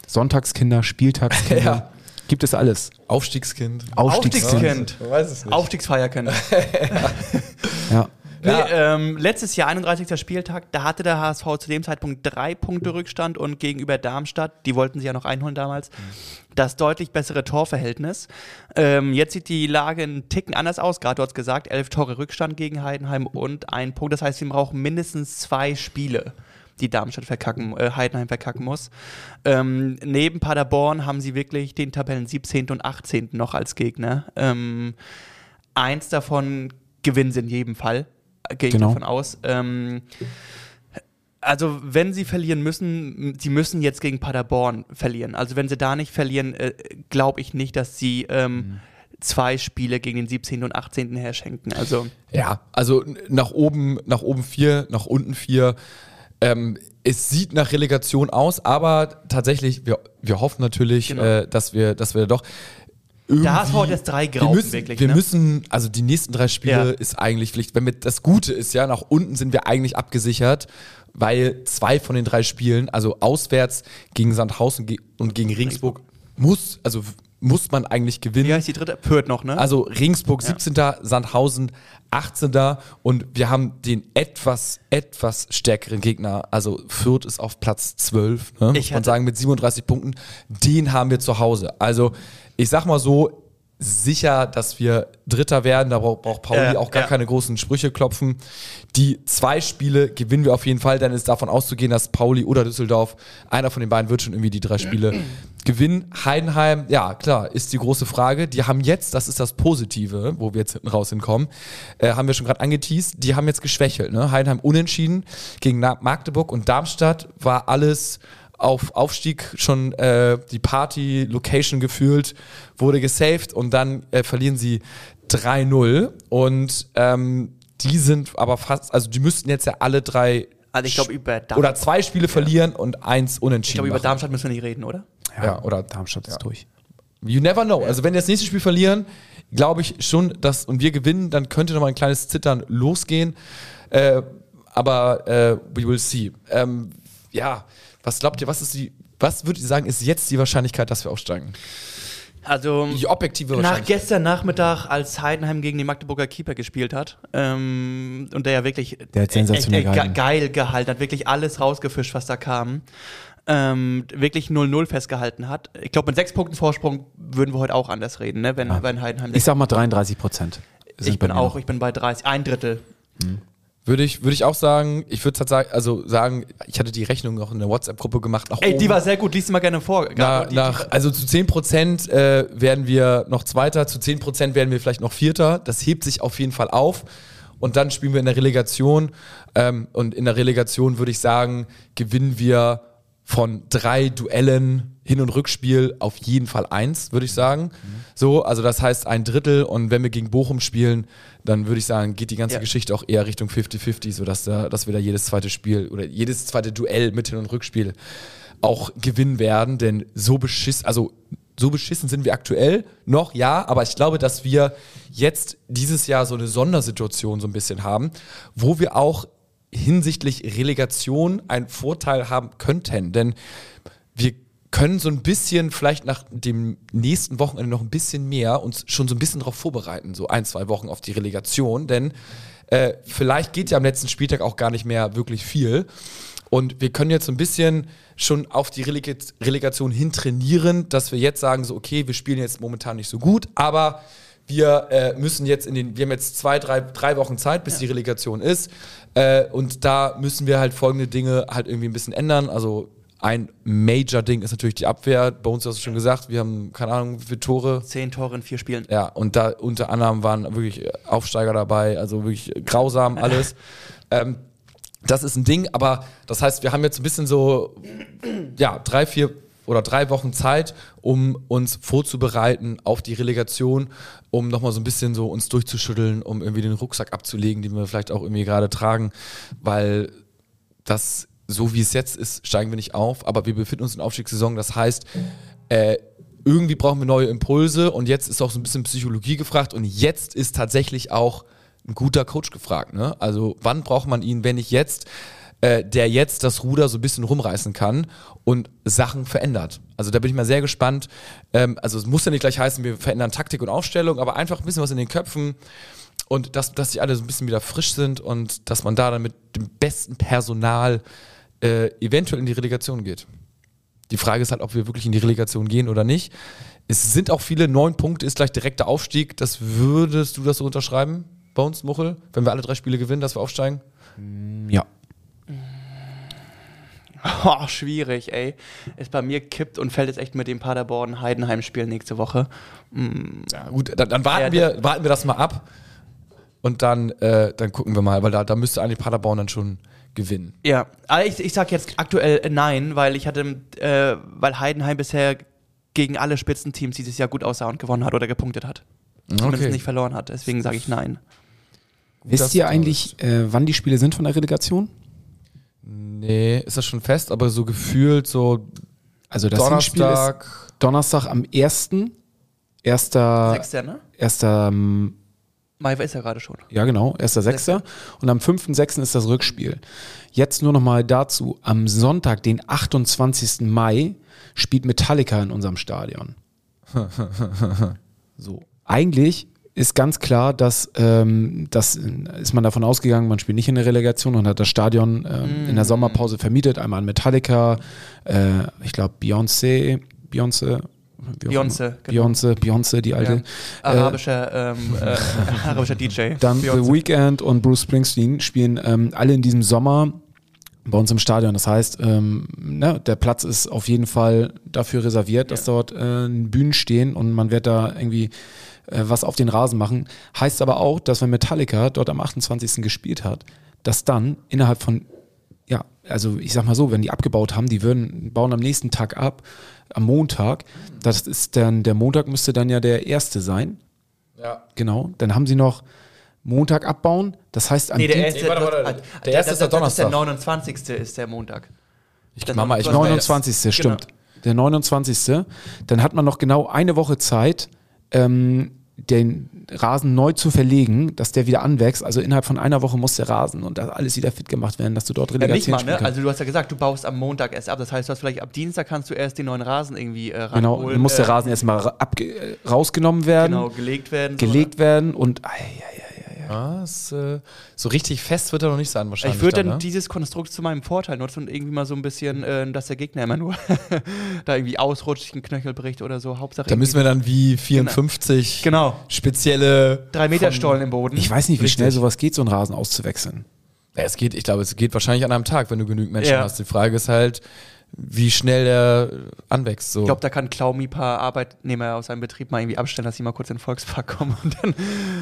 Sonntagskinder, Spieltagskinder. (laughs) Ja. Gibt es alles. Aufstiegskind. Aufstiegskind. Aufstiegskind. Man weiß es nicht. Aufstiegsfeierkind. (laughs) Ja. Ja. ähm, letztes Jahr, 31. Spieltag, da hatte der HSV zu dem Zeitpunkt drei Punkte Rückstand und gegenüber Darmstadt, die wollten sie ja noch einholen damals, das deutlich bessere Torverhältnis. Ähm, jetzt sieht die Lage einen Ticken anders aus. Gerade du hast gesagt, elf Tore Rückstand gegen Heidenheim und ein Punkt. Das heißt, wir brauchen mindestens zwei Spiele die Darmstadt verkacken, äh, Heidenheim verkacken muss. Ähm, neben Paderborn haben sie wirklich den Tabellen 17. und 18. noch als Gegner. Ähm, eins davon gewinnen sie in jedem Fall, gehe ich Genau. davon aus. Ähm, also wenn sie verlieren müssen, sie müssen jetzt gegen Paderborn verlieren. Also wenn sie da nicht verlieren, äh, glaube ich nicht, dass sie ähm, zwei Spiele gegen den 17. und 18. herschenken. Also Ja, also nach oben, nach oben vier, nach unten vier. Ähm, es sieht nach Relegation aus, aber tatsächlich, wir, wir hoffen natürlich, Genau. äh, dass wir, dass wir doch. Der HSV hat jetzt drei wir Graupen, müssen, wirklich, Wir ne? müssen, also die nächsten drei Spiele Ja. ist eigentlich Pflicht. Wenn wir, das Gute ist ja, nach unten sind wir eigentlich abgesichert, weil zwei von den drei Spielen, also auswärts gegen Sandhausen und gegen Regensburg, muss, also muss man eigentlich gewinnen. Wie heißt die dritte? Pört noch, ne? Also Regensburg 17., Sandhausen 18. und wir haben den etwas, etwas stärkeren Gegner. Also Fürth ist auf Platz 12, ne? Ich muss man sagen, mit 37 Punkten. Den haben wir zu Hause. Also ich sag mal so, sicher, dass wir Dritter werden. Da braucht, braucht Pauli Ja, auch gar ja. keine großen Sprüche klopfen. Die zwei Spiele gewinnen wir auf jeden Fall, denn es ist davon auszugehen, dass Pauli oder Düsseldorf, einer von den beiden wird schon irgendwie die drei Spiele gewinnen. Heidenheim, ja klar, ist die große Frage. Die haben jetzt, das ist das Positive, wo wir jetzt hinten raus hinkommen, äh, haben wir schon gerade angeteased, die haben jetzt geschwächelt. Ne? Heidenheim unentschieden gegen Magdeburg und Darmstadt war alles auf Aufstieg schon äh, die Party-Location gefühlt, wurde gesaved und dann äh, verlieren sie 3-0 und ähm, die sind aber fast, also die müssten jetzt ja alle drei Also ich glaube, über Darmstadt. oder zwei Spiele verlieren und eins ich unentschieden. glaube, über machen. Darmstadt müssen wir nicht reden, oder? Ja, oder Darmstadt ist durch. You never know. Also wenn wir das nächste Spiel verlieren, glaube ich schon, dass und wir gewinnen, dann könnte noch mal ein kleines Zittern losgehen. Äh, aber äh, we will see. Ähm, ja, was glaubt ihr? Was ist die? Was würdet ihr sagen, ist jetzt die Wahrscheinlichkeit, dass wir aufsteigen? Also Die objektive nach gestern Nachmittag, als Heidenheim gegen den Magdeburger Keeper gespielt hat ähm, und der ja wirklich Der hat sensationell echt, echt, gehalten. ge- geil gehalten hat, wirklich alles rausgefischt, was da kam. Ähm, wirklich 0-0 festgehalten hat. Ich glaube, mit sechs Punkten Vorsprung würden wir heute auch anders reden, ne? wenn, wenn Heidenheim. Ich sag mal 33 Prozent. ich bin auch, ich bin bei 30, ein Drittel. Würde ich, würde ich auch sagen, ich würde tatsächlich, also sagen, ich hatte die Rechnung noch in der WhatsApp-Gruppe gemacht. Ey, die oben. war sehr gut, lies sie mal gerne vor. Na. Die- nach, also zu 10% äh, werden wir noch Zweiter, zu 10% werden wir vielleicht noch Vierter. Das hebt sich auf jeden Fall auf. Und dann spielen wir in der Relegation. Ähm, und in der Relegation würde ich sagen, gewinnen wir von drei Duellen Hin- und Rückspiel auf jeden Fall eins, würde ich sagen. So, also das heißt ein Drittel. Und wenn wir gegen Bochum spielen, dann würde ich sagen, geht die ganze Ja. Geschichte auch eher Richtung 50-50, sodass da, dass wir da jedes zweite Spiel oder jedes zweite Duell mit Hin- und Rückspiel auch gewinnen werden, denn so beschissen, also so beschissen sind wir aktuell noch, ja, aber ich glaube, dass wir jetzt dieses Jahr so eine Sondersituation so ein bisschen haben, wo wir auch hinsichtlich Relegation einen Vorteil haben könnten, denn wir können so ein bisschen vielleicht nach dem nächsten Wochenende noch ein bisschen mehr uns schon so ein bisschen darauf vorbereiten, so ein, zwei Wochen auf die Relegation, denn äh, vielleicht geht ja am letzten Spieltag auch gar nicht mehr wirklich viel. Und wir können jetzt so ein bisschen schon auf die Relega Relegation hin trainieren, dass wir jetzt sagen, so, okay, wir spielen jetzt momentan nicht so gut, aber wir äh, müssen jetzt in den, wir haben jetzt zwei, drei, drei Wochen Zeit, bis die Relegation ist. Äh, und da müssen wir halt folgende Dinge halt irgendwie ein bisschen ändern. Also ein Major-Ding ist natürlich die Abwehr. Bei uns hast du schon gesagt, wir haben, keine Ahnung, wie viele Tore. Zehn Tore in vier Spielen. Ja, und da unter anderem waren wirklich Aufsteiger dabei, also wirklich grausam alles. (laughs) ähm, das ist ein Ding, aber das heißt, wir haben jetzt ein bisschen so, ja, drei, vier oder drei Wochen Zeit, um uns vorzubereiten auf die Relegation, um nochmal so ein bisschen so uns durchzuschütteln, um irgendwie den Rucksack abzulegen, den wir vielleicht auch irgendwie gerade tragen, weil das, so wie es jetzt ist, steigen wir nicht auf, aber wir befinden uns in Aufstiegssaison, das heißt, äh, irgendwie brauchen wir neue Impulse und jetzt ist auch so ein bisschen Psychologie gefragt und jetzt ist tatsächlich auch ein guter Coach gefragt. Ne? Also wann braucht man ihn, wenn nicht jetzt, äh, der jetzt das Ruder so ein bisschen rumreißen kann und Sachen verändert. Also da bin ich mal sehr gespannt. Ähm, also es muss ja nicht gleich heißen, wir verändern Taktik und Aufstellung, aber einfach ein bisschen was in den Köpfen und dass, dass die alle so ein bisschen wieder frisch sind und dass man da dann mit dem besten Personal äh, eventuell in die Relegation geht. Die Frage ist halt, ob wir wirklich in die Relegation gehen oder nicht. Es sind auch viele, neun Punkte ist gleich direkter Aufstieg. Das würdest du das so unterschreiben bei uns, Muchel? Wenn wir alle drei Spiele gewinnen, dass wir aufsteigen? Ja. (laughs) Oh, schwierig, ey. Ist bei mir kippt und fällt jetzt echt mit dem Paderborn-Heidenheim-Spiel nächste Woche. Ja, gut, dann, dann warten, Ja, wir, warten wir das mal ab und dann, äh, dann gucken wir mal, weil da, da müsste eigentlich Paderborn dann schon gewinnen. Ja, aber ich, ich sag jetzt aktuell äh, nein, weil ich hatte, äh, weil Heidenheim bisher gegen alle Spitzenteams dieses Jahr gut aussah und gewonnen hat oder gepunktet hat. Zumindest Okay. nicht verloren hat. Deswegen sage ich nein. Wisst ihr eigentlich, äh, wann die Spiele sind von der Relegation? Nee, ist das schon fest, aber so gefühlt so Also das Hinspiel ist Donnerstag. Donnerstag am 1. Erster, Sechster, ne? erster ähm, Mai ist ja gerade schon. Ja, genau, 1.6. Und am 5.6. ist das Rückspiel. Jetzt nur noch mal dazu. Am Sonntag, den 28. Mai, spielt Metallica in unserem Stadion. (laughs) so. Eigentlich ist ganz klar, dass ähm, das ist man davon ausgegangen, man spielt nicht in der Relegation und hat das Stadion ähm, in der Sommerpause vermietet. Einmal an Metallica, äh, ich glaube Beyoncé, Beyoncé, Beyoncé, immer. genau. Beyoncé, Beyoncé, die alte. Ja. Arabischer, ähm, äh, (laughs) arabischer DJ. Dann Beyoncé. The Weeknd und Bruce Springsteen spielen ähm, alle in diesem Sommer bei uns im Stadion. Das heißt, ähm, ne, der Platz ist auf jeden Fall dafür reserviert, dass dort äh, Bühnen stehen und man wird da irgendwie äh, was auf den Rasen machen. Heißt aber auch, dass wenn Metallica dort am 28. gespielt hat, dass dann innerhalb von ja, also ich sag mal so, wenn die abgebaut haben, die würden, bauen am nächsten Tag ab, am Montag. Das ist dann, der Montag müsste dann ja der erste sein. Ja. Genau. Dann haben sie noch Montag abbauen. Das heißt, am Nee, der erste, Nee, warte, warte. das- Der das- erste ist der das- das Donnerstag. Der 29. ist der Montag. Ich, Das Mama, ich war- mach mal 29. stimmt. Der 29. Dann hat man noch genau eine Woche Zeit, ähm, den Rasen neu zu verlegen, dass der wieder anwächst. Also innerhalb von einer Woche muss der Rasen und alles wieder fit gemacht werden, dass du dort Ja, nicht mal, ne? Also du hast ja gesagt, du baust am Montag erst ab. Das heißt, du hast vielleicht ab Dienstag kannst du erst den neuen Rasen irgendwie äh, genau, dann muss der äh, Rasen erstmal äh, rausgenommen werden, Genau, gelegt werden. so, gelegt werden und ei, ei, Was, äh, so richtig fest wird er noch nicht sein wahrscheinlich. Ich würde dann ne? dieses Konstrukt zu meinem Vorteil nutzen und irgendwie mal so ein bisschen, äh, dass der Gegner immer nur (laughs) da irgendwie ausrutscht, einen Knöchel bricht oder so. Hauptsache Da müssen wir dann wie 54 Genau. spezielle. Drei Meter Stollen im Boden. Ich weiß nicht, wie Richtig. schnell sowas geht, so einen Rasen auszuwechseln. Ja, es geht, ich glaube, es geht wahrscheinlich an einem Tag, wenn du genügend Menschen Ja. hast. Die Frage ist halt, wie schnell der anwächst. So. Ich glaube, da kann Klaumi ein paar Arbeitnehmer aus seinem Betrieb mal irgendwie abstellen, dass sie mal kurz in den Volkspark kommen und dann.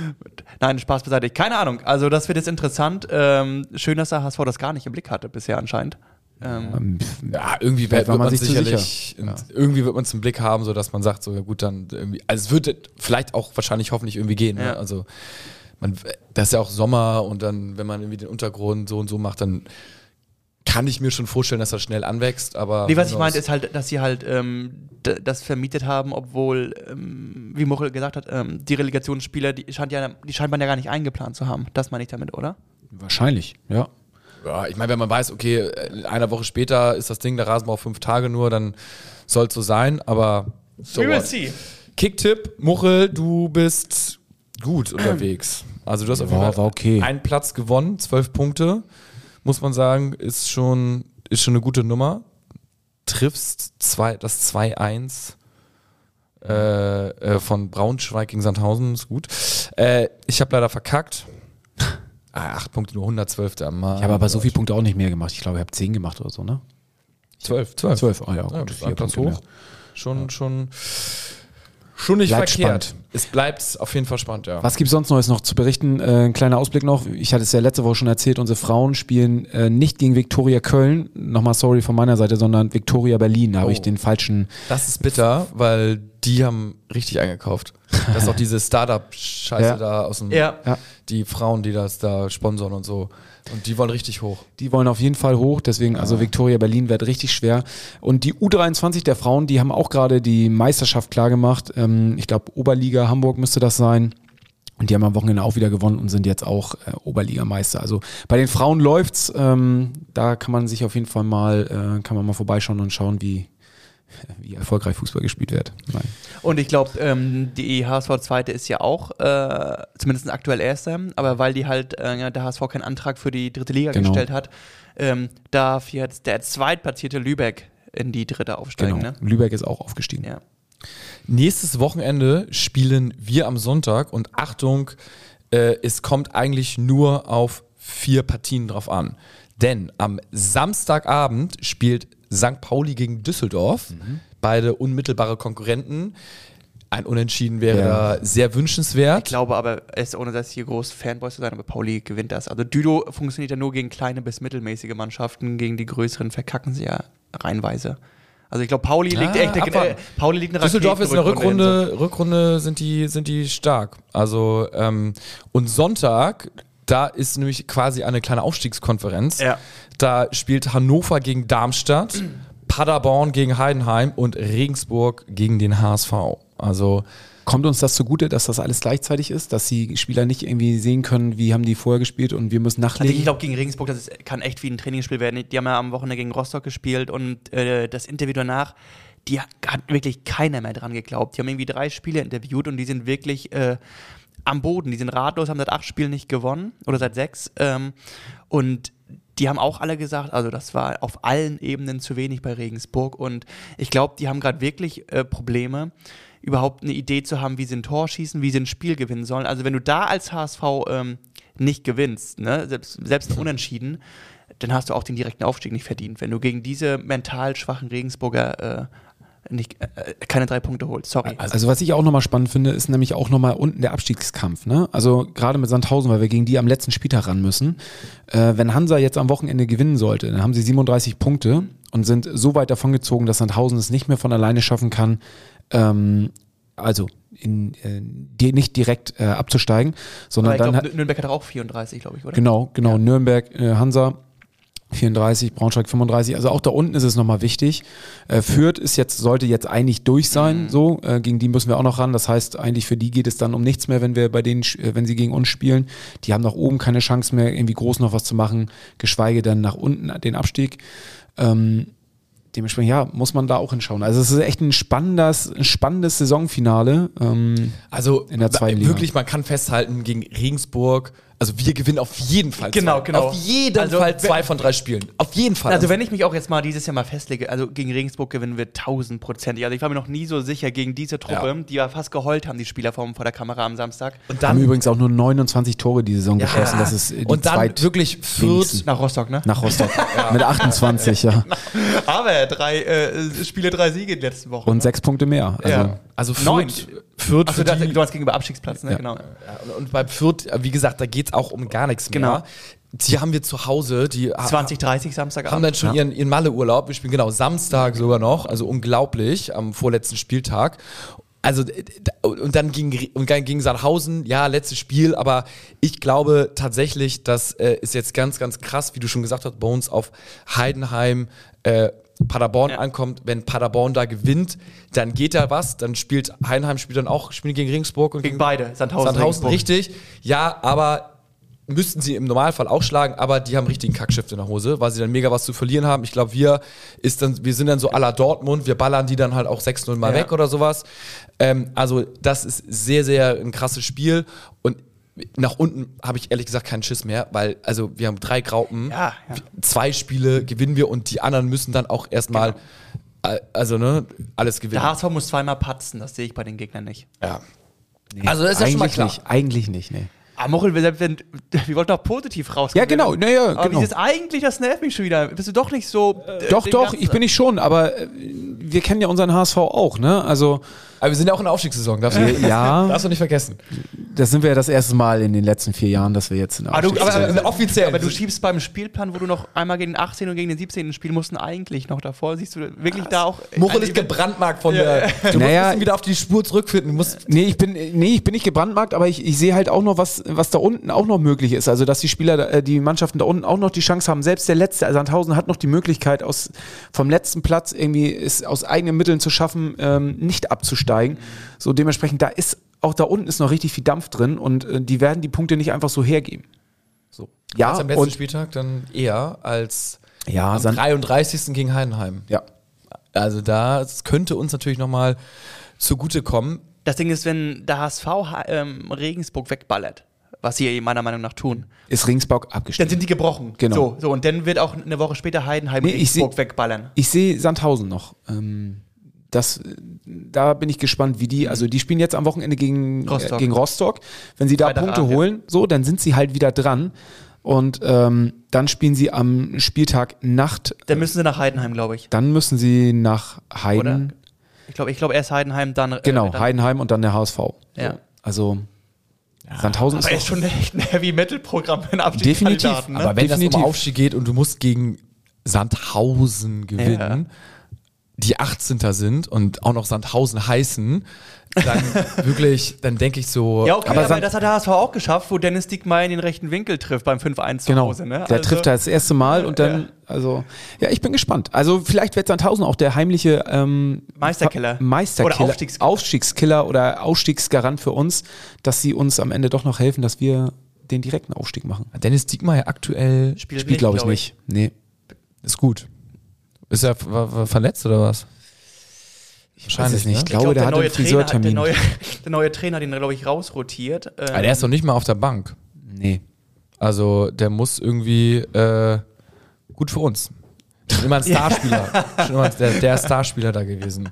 (laughs) Nein, Spaß beiseite. Keine Ahnung. Also, das wird jetzt interessant. Ähm, schön, dass der HSV das gar nicht im Blick hatte bisher anscheinend. Ähm, ja, irgendwie wird man, man sich sicherlich, und irgendwie wird man es im Blick haben, so dass man sagt, so ja gut, dann irgendwie, also es wird vielleicht auch wahrscheinlich hoffentlich irgendwie gehen. Ja. Ne? Also man, das ist ja auch Sommer und dann, wenn man irgendwie den Untergrund so und so macht, dann kann ich mir schon vorstellen, dass das schnell anwächst. Aber Nee, was ich meinte, ist halt, dass sie halt ähm, das vermietet haben, obwohl, ähm, wie Mochel gesagt hat, ähm, die Relegationsspieler, die scheint, ja, die scheint man ja gar nicht eingeplant zu haben. Das meine ich damit, oder? wahrscheinlich, ja. Ja, ich meine, wenn man weiß, okay, äh, eine Woche später ist das Ding, der Rasen braucht fünf Tage nur, dann soll es so sein, aber so what. see. Kicktipp, Muchel, du bist gut (clears throat) unterwegs. Also du hast auf jeden War, Fall einen Platz gewonnen, zwölf Punkte, muss man sagen, ist schon, ist schon eine gute Nummer. Triffst zwei, das 2-1 äh, äh, von Braunschweig gegen Sandhausen, ist gut. Äh, ich habe leider verkackt. Ah, acht Punkte, nur 112. Mann. Ich habe aber so viele Punkte auch nicht mehr gemacht. Ich glaube, ich habe zehn gemacht oder so, ne? Zwölf, zwölf. Zwölf, ah ja, Ja, gut, das vier Punkte hoch. Schon, schon, schon nicht Bleibt verkehrt. spannend. Es bleibt auf jeden Fall spannend, ja. Was gibt's sonst Neues noch zu berichten? Äh, ein kleiner Ausblick noch. Ich hatte es ja letzte Woche schon erzählt, unsere Frauen spielen äh, nicht gegen Viktoria Köln, nochmal sorry von meiner Seite, sondern Viktoria Berlin. Da habe ich Oh. den falschen. Das ist bitter, weil die haben richtig eingekauft. (laughs) Das ist auch diese Startup-Scheiße Ja. da aus dem, Ja. Ja. die Frauen, die das da sponsern und so. Und die wollen richtig hoch. Die wollen auf jeden Fall hoch, deswegen, also Viktoria Berlin wird richtig schwer. Und die U23 der Frauen, die haben auch gerade die Meisterschaft klargemacht. Ähm, ich glaube, Oberliga Hamburg müsste das sein. Und die haben am Wochenende auch wieder gewonnen und sind jetzt auch äh, Oberligameister. Also bei den Frauen läuft's. Ähm, da kann man sich auf jeden Fall mal, äh, kann man mal vorbeischauen und schauen, wie, (laughs) wie erfolgreich Fußball gespielt wird. Nein. Und ich glaube, ähm, die HSV Zweite ist ja auch, äh, zumindest aktuell Erster, aber weil die halt, äh, der HSV keinen Antrag für die dritte Liga Genau. gestellt hat, ähm, darf jetzt der zweitplatzierte Lübeck in die dritte aufsteigen. Genau. Ne? Lübeck ist auch aufgestiegen. Ja. Nächstes Wochenende spielen wir am Sonntag und Achtung, äh, es kommt eigentlich nur auf vier Partien drauf an. Denn am Samstagabend spielt St. Pauli gegen Düsseldorf, beide unmittelbare Konkurrenten. Ein Unentschieden wäre Ja. da sehr wünschenswert. Ich glaube aber, es, ohne dass hier groß Fanboys zu sein, aber Pauli gewinnt das. Also Düdo funktioniert ja nur gegen kleine bis mittelmäßige Mannschaften, gegen die größeren verkacken sie ja reihenweise. Also ich glaube, Pauli liegt Ah, echt, äh. Pauli liegt eine Düsseldorf ist in der Raketenrückrunde Rückrunde, Rückrunde sind die, sind die stark. Also, ähm, und Sonntag Da ist nämlich quasi eine kleine Aufstiegskonferenz. Ja. Da spielt Hannover gegen Darmstadt, (clears throat) Paderborn gegen Heidenheim und Regensburg gegen den HSV. Also Kommt uns das zugute, dass das alles gleichzeitig ist, dass die Spieler nicht irgendwie sehen können, wie haben die vorher gespielt und wir müssen Also ich nachlegen? glaube, gegen Regensburg, das ist, kann echt wie ein Trainingsspiel werden. Die haben ja am Wochenende gegen Rostock gespielt und äh, das Interview danach, die hat wirklich keiner mehr dran geglaubt. Die haben irgendwie drei Spieler interviewt und die sind wirklich äh, am Boden. Die sind ratlos, haben seit acht Spielen nicht gewonnen oder seit sechs. Ähm, und die haben auch alle gesagt, also das war auf allen Ebenen zu wenig bei Regensburg. Und ich glaube, die haben gerade wirklich äh, Probleme, überhaupt eine Idee zu haben, wie sie ein Tor schießen, wie sie ein Spiel gewinnen sollen. Also wenn du da als HSV ähm, nicht gewinnst, ne, selbst, selbst ein Unentschieden, dann hast du auch den direkten Aufstieg nicht verdient. Wenn du gegen diese mental schwachen Regensburger äh, nicht, äh, keine drei Punkte holst. Sorry. Also was ich auch nochmal spannend finde, ist nämlich auch nochmal unten der Abstiegskampf. Ne? Also gerade mit Sandhausen, weil wir gegen die am letzten Spieltag ran müssen. Äh, wenn Hansa jetzt am Wochenende gewinnen sollte, dann haben sie 37 Punkte und sind so weit davongezogen, dass Sandhausen es nicht mehr von alleine schaffen kann, ähm, also in, äh, die nicht direkt äh, abzusteigen, sondern dann glaube, Nürnberg hat auch 34, glaube ich, oder? Genau, genau. Nürnberg, äh, Hansa 34, Braunschweig 35. Also auch da unten ist es nochmal wichtig. Äh, Fürth ist jetzt, sollte jetzt eigentlich durch sein, Mhm. so. Äh, gegen die müssen wir auch noch ran. Das heißt, eigentlich für die geht es dann um nichts mehr, wenn wir bei denen, äh, wenn sie gegen uns spielen. Die haben nach oben keine Chance mehr, irgendwie groß noch was zu machen, geschweige denn nach unten den Abstieg. Ähm, dementsprechend, ja, muss man da auch hinschauen. Also es ist echt ein spannendes, ein spannendes Saisonfinale. Ähm, Also In der zweiten Liga. wirklich, man kann festhalten, gegen Regensburg, also wir gewinnen auf jeden Fall Genau, zwei. genau. Auf jeden Also, Fall wenn- zwei von drei Spielen. Auf jeden Fall. Also wenn ich mich auch jetzt mal dieses Jahr mal festlege, also gegen Regensburg gewinnen wir tausendprozentig. Also ich war mir noch nie so sicher gegen diese Truppe, Ja. die ja fast geheult haben, die Spieler vor, vor der Kamera am Samstag. und haben dann, übrigens auch nur 29 Tore die Saison geschossen. Das ist äh, die und dann zweit wirklich Fürth. Nach Rostock, ne? nach Rostock. (laughs) Mit 28, ja. (laughs) Aber drei äh, Spiele, drei Siege in den letzten Wochen. Und sechs Punkte mehr. Also, Ja. also Neun. Fürth, Fürth Achso, für das, die, du hast gegenüber Abstiegsplatz, ne? Ja. Genau. Ja, und- bei Fürth, äh, wie gesagt, da geht es auch um gar nichts Genau. mehr. Die haben wir zu Hause, die ha- 20, 30 haben Samstagabend. dann schon ihren, ihren Malle-Urlaub. Wir spielen genau Samstag sogar noch, also unglaublich, am vorletzten Spieltag. Also, und dann gegen, Re- und dann gegen Sandhausen, ja, letztes Spiel, aber ich glaube tatsächlich, das äh, ist jetzt ganz, ganz krass, wie du schon gesagt hast, Bones auf Heidenheim, äh, Paderborn Ja. ankommt. Wenn Paderborn da gewinnt, dann geht da was, dann spielt Heidenheim spielt dann auch spielen gegen Regensburg und Gegen beide, Sandhausen, Sandhausen, richtig. Ja, aber müssten sie im Normalfall auch schlagen, aber die haben richtigen Kackschiff in der Hose, weil sie dann mega was zu verlieren haben. Ich glaube, wir ist dann, wir sind dann so à la Dortmund, wir ballern die dann halt auch 6-0 mal Ja. weg oder sowas. Ähm, also das ist sehr, sehr ein krasses Spiel und nach unten habe ich ehrlich gesagt keinen Schiss mehr, weil also wir haben drei Graupen, Ja, ja. zwei Spiele gewinnen wir und die anderen müssen dann auch erstmal, äh, also ne, alles gewinnen. Der HSV muss zweimal patzen, das sehe ich bei den Gegnern nicht. ja. Also das ist ja schon mal eigentlich klar. nicht. Eigentlich nicht, nee. Ah, Mochel, wir, wir, wir wollten doch positiv rauskommen. Ja, genau, naja, Aber genau. dieses eigentlich, das nervt mich schon wieder. Bist du doch nicht so. äh, Doch, doch, ganzen- ich bin nicht schon, aber äh, wir kennen ja unseren HSV auch, ne? Also, Aber wir sind ja auch in der Aufstiegssaison, darfst du, ja, darfst du nicht vergessen. das sind wir ja das erste Mal in den letzten vier Jahren, dass wir jetzt in der Aber du, aber, aber, offiziell. aber du schiebst beim Spielplan, wo du noch einmal gegen den 18. und gegen den 17. spielen mussten, eigentlich noch davor. Siehst du wirklich da auch. Mochel ein ist gebrandmarkt von Ja. der. Du Naja, musst wieder auf die Spur zurückfinden. Du musst Nee, ich bin, nee, ich bin nicht gebrandmarkt, aber ich, ich sehe halt auch noch, was, was da unten auch noch möglich ist. Also, dass die Spieler, äh, die Mannschaften da unten auch noch die Chance haben. Selbst der letzte, also Sandhausen hat noch die Möglichkeit, aus, vom letzten Platz irgendwie es aus eigenen Mitteln zu schaffen, ähm, nicht abzusteigen. So dementsprechend, da ist, auch da unten ist noch richtig viel Dampf drin und äh, die werden die Punkte nicht einfach so hergeben. So. Ja, als am letzten und, Spieltag dann eher als ja, am Sand, 33. gegen Heidenheim. ja. Also da könnte uns natürlich nochmal zugutekommen. Das Ding ist, wenn der HSV ähm, Regensburg wegballert, was sie meiner Meinung nach tun, Ist dann abgestiegen. sind die gebrochen. Genau. So, so, und dann wird auch eine Woche später Heidenheim Nee, ich Regensburg seh- wegballern. Ich sehe Sandhausen noch. Ähm, das, da bin ich gespannt, wie die, also die spielen jetzt am Wochenende gegen Rostock. Äh, gegen Rostock. Wenn sie da Freitagabend, Punkte ja. holen, so, dann sind sie halt wieder dran. Und ähm, dann spielen sie am Spieltag Nacht. Dann müssen sie nach Heidenheim, glaube ich. Dann müssen sie nach Heiden. Ich glaube, ich glaub, erst Heidenheim, dann. äh, Genau, dann, Heidenheim und dann der HSV. Ja. So. Also Sandhausen Aber ist ist schon echt ein Heavy-Metal-Programm für einen Abstiegskandidaten. Ne? Aber wenn das Definitiv. um Aufstieg geht und du musst gegen Sandhausen gewinnen, die 18. sind und auch noch Sandhausen heißen, dann (laughs) wirklich, dann denke ich so, Ja, okay, Aber aber, das hat der HSV auch geschafft, wo Dennis Diekmeyer in den rechten Winkel trifft beim 5-1 zu Genau. Hause. Ne? Der Also- trifft da das erste Mal und dann, also, ja, ich bin gespannt. Also, vielleicht wird Sandhausen auch der heimliche ähm, Meisterkiller. Meisterkiller. Oder Aufstiegskiller. Aufstiegskiller oder Ausstiegsgarant für uns, dass sie uns am Ende doch noch helfen, dass wir den direkten Aufstieg machen. Dennis Diekmeyer aktuell Spielt, Spielt, glaube ich, glaub nicht. Nee. ist gut. Ist er war, war verletzt oder was? Weiß es nicht. Ich ne? glaube, der hat einen Trainer, der, Friseurtermin. neue, (laughs) der neue Trainer hat ihn, glaube ich, rausrotiert. Ähm, Aber der ist doch nicht mal auf der Bank. Nee. Also der muss irgendwie äh, gut für uns. Schon immer ein (laughs) Starspieler. Schon immer der, der Starspieler da gewesen.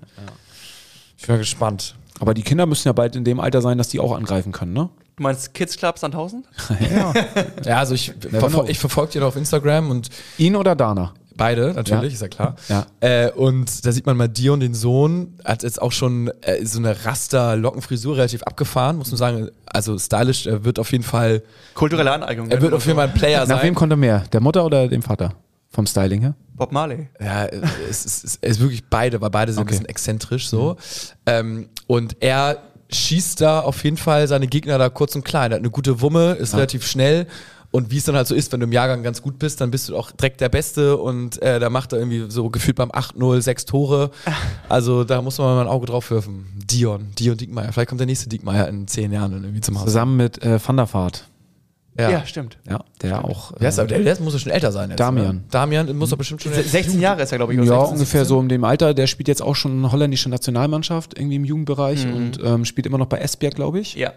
Ich bin mal gespannt. Aber die Kinder müssen ja bald in dem Alter sein, dass die auch angreifen können, ne? du meinst Kids Club Sandhausen? (laughs) Ja, also ich, verfol ich verfolge den auf Instagram und Ihn oder Dana? Beide natürlich, Ja. ist ja klar. Ja. Äh, und da sieht man mal Dion, den Sohn, hat jetzt auch schon äh, so eine Raster-Lockenfrisur relativ abgefahren, muss man sagen. Also stylisch, er wird auf jeden Fall, Kulturelle Aneignung. er wird auf jeden Fall ein Player Nach wem sein. kommt er mehr? Der Mutter oder dem Vater? Vom Styling her? Bob Marley. Ja, es ist, es ist wirklich beide, weil beide sind ein Okay. bisschen exzentrisch so. Ähm, und er schießt da auf jeden Fall seine Gegner da kurz und klein. Er hat eine gute Wumme, ist relativ schnell. Und wie es dann halt so ist, wenn du im Jahrgang ganz gut bist, dann bist du auch direkt der Beste und äh, da macht er irgendwie so gefühlt beim 8-0 sechs Tore. (laughs) Also da muss man mal ein Auge drauf werfen. Dion, Dion Diekmeyer. Vielleicht kommt der nächste Diekmeyer in zehn Jahren dann irgendwie zum Haus. Zusammen mit äh, Van der Vaart. Ja, stimmt. Ja, der auch. Wer ist aber? Der, der muss ja schon älter sein jetzt. Damian. Oder? Damian muss doch bestimmt schon. 16 Jahre ist er, glaube ich. Ja, 16. ungefähr so in dem Alter. Der spielt jetzt auch schon eine holländische Nationalmannschaft, irgendwie im Jugendbereich und ähm, spielt immer noch bei Esbjerg, glaube ich. Ja.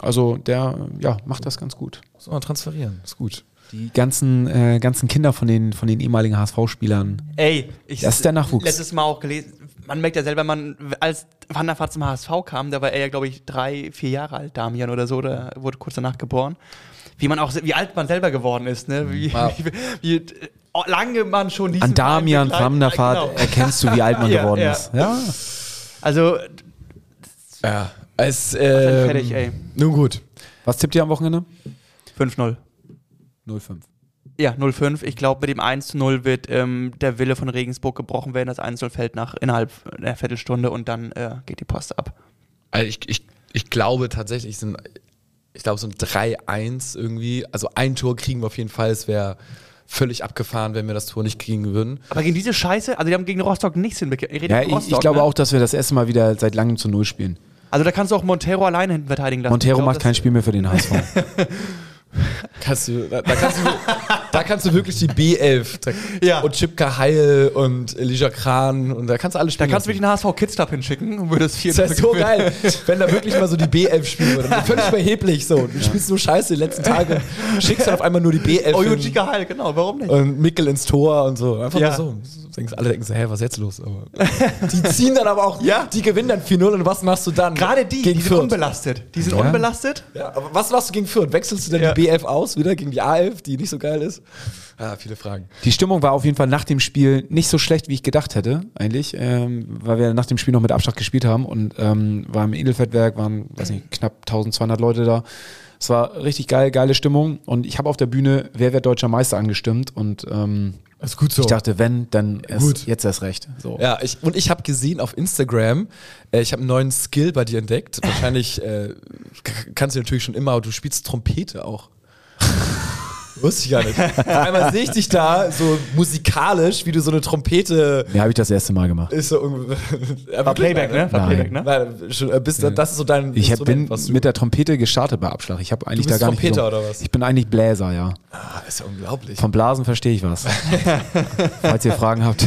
Also der, ja, macht das ganz gut. Muss man transferieren. Ist gut. Die ganzen, äh, ganzen Kinder von den, von den ehemaligen HSV-Spielern. Ey, ich Das ist der Nachwuchs. Letztes Mal auch gelesen, man merkt ja selber, man, als Van der Vaart zum HSV kam, da war er ja, glaube ich, drei, vier Jahre alt, Damian oder so, oder wurde kurz danach geboren. Wie man auch, wie alt man selber geworden ist, ne? Wie, Ja. (laughs) wie, wie, äh, lange man schon diesen An Damian Van der Vaart Genau. erkennst du, wie alt man (laughs) Ja, geworden ja. ist. Ja. Also, Ja. Es, ähm, fertig, ey. Nun gut. Was tippt ihr am Wochenende? 5-0. 0-5. Ja, 0-5. Ich glaube, mit dem 1-0 wird ähm, der Wille von Regensburg gebrochen werden. Das 1-0 fällt nach innerhalb einer Viertelstunde und dann äh, geht die Post ab. Also ich, ich, ich glaube tatsächlich, sind, ich glaube so ein 3-1 irgendwie. Also ein Tor kriegen wir auf jeden Fall. Es wäre völlig abgefahren, wenn wir das Tor nicht kriegen würden. Aber gegen diese Scheiße, also die haben gegen Rostock nichts hinbekommen. Ja, ich, ich glaube auch, dass wir das erste Mal wieder seit langem zu Null spielen. Also da kannst du auch Montero alleine hinten verteidigen lassen. Montero Ich glaub, macht kein Spiel mehr für den HSV. (laughs) Kannst du, da, da, kannst du, da kannst du wirklich die B11 da, Ja. und Chipka Heil und Elisha Kran und da kannst du alle Da spielen. kannst du wirklich den HSV Kids Club hinschicken und würdest vier Das wäre so geil, wenn da wirklich mal so die B11 spielen würde. (laughs) Völlig überheblich so. Du spielst nur Scheiße die letzten Tage, schickst dann auf einmal nur die B11 Oh, Jujika Heil, genau, warum nicht? und Mickel ins Tor und so. Einfach Ja. nur so. Denkst, alle denken so, hä, was ist jetzt los? Aber (laughs) die ziehen dann aber auch, Ja. die gewinnen dann 4-0 und was machst du dann? Gerade die, gegen die sind Fürth. unbelastet. Die sind Ja. unbelastet. Ja, aber was machst du gegen Fürth? Wechselst du dann Ja. die B11 aus wieder gegen die A11, die nicht so geil ist? Ja, viele Fragen. Die Stimmung war auf jeden Fall nach dem Spiel nicht so schlecht, wie ich gedacht hätte, eigentlich, ähm, weil wir nach dem Spiel noch mit Abstand gespielt haben und ähm, war im Edelfettwerk, waren, weiß nicht, knapp 1200 Leute da. Es war richtig geil, geile Stimmung und ich habe auf der Bühne Wer wird deutscher Meister angestimmt und ähm, ist gut so. ich dachte, wenn, dann erst, Gut. jetzt erst recht. So. Ja, ich, und ich habe gesehen auf Instagram, äh, ich habe einen neuen Skill bei dir entdeckt. Wahrscheinlich äh, kannst du natürlich schon immer, aber du spielst Trompete auch. (laughs) Wusste ich gar nicht. Auf einmal sehe ich dich da so musikalisch, wie du so eine Trompete Ja, habe ich das erste Mal gemacht. ist so (laughs) War Playback, ne? War Nein. Playback, ne? Nein, schon, äh, bist, das ist so dein Ich hab, bin du- mit der Trompete gestartet bei Abschlag. Ich habe eigentlich bist da gar nicht Trompeter gesungen. oder was? Ich bin eigentlich Bläser, ja. Ah, ist ja unglaublich. Vom Blasen verstehe ich was. (laughs) Falls ihr Fragen habt.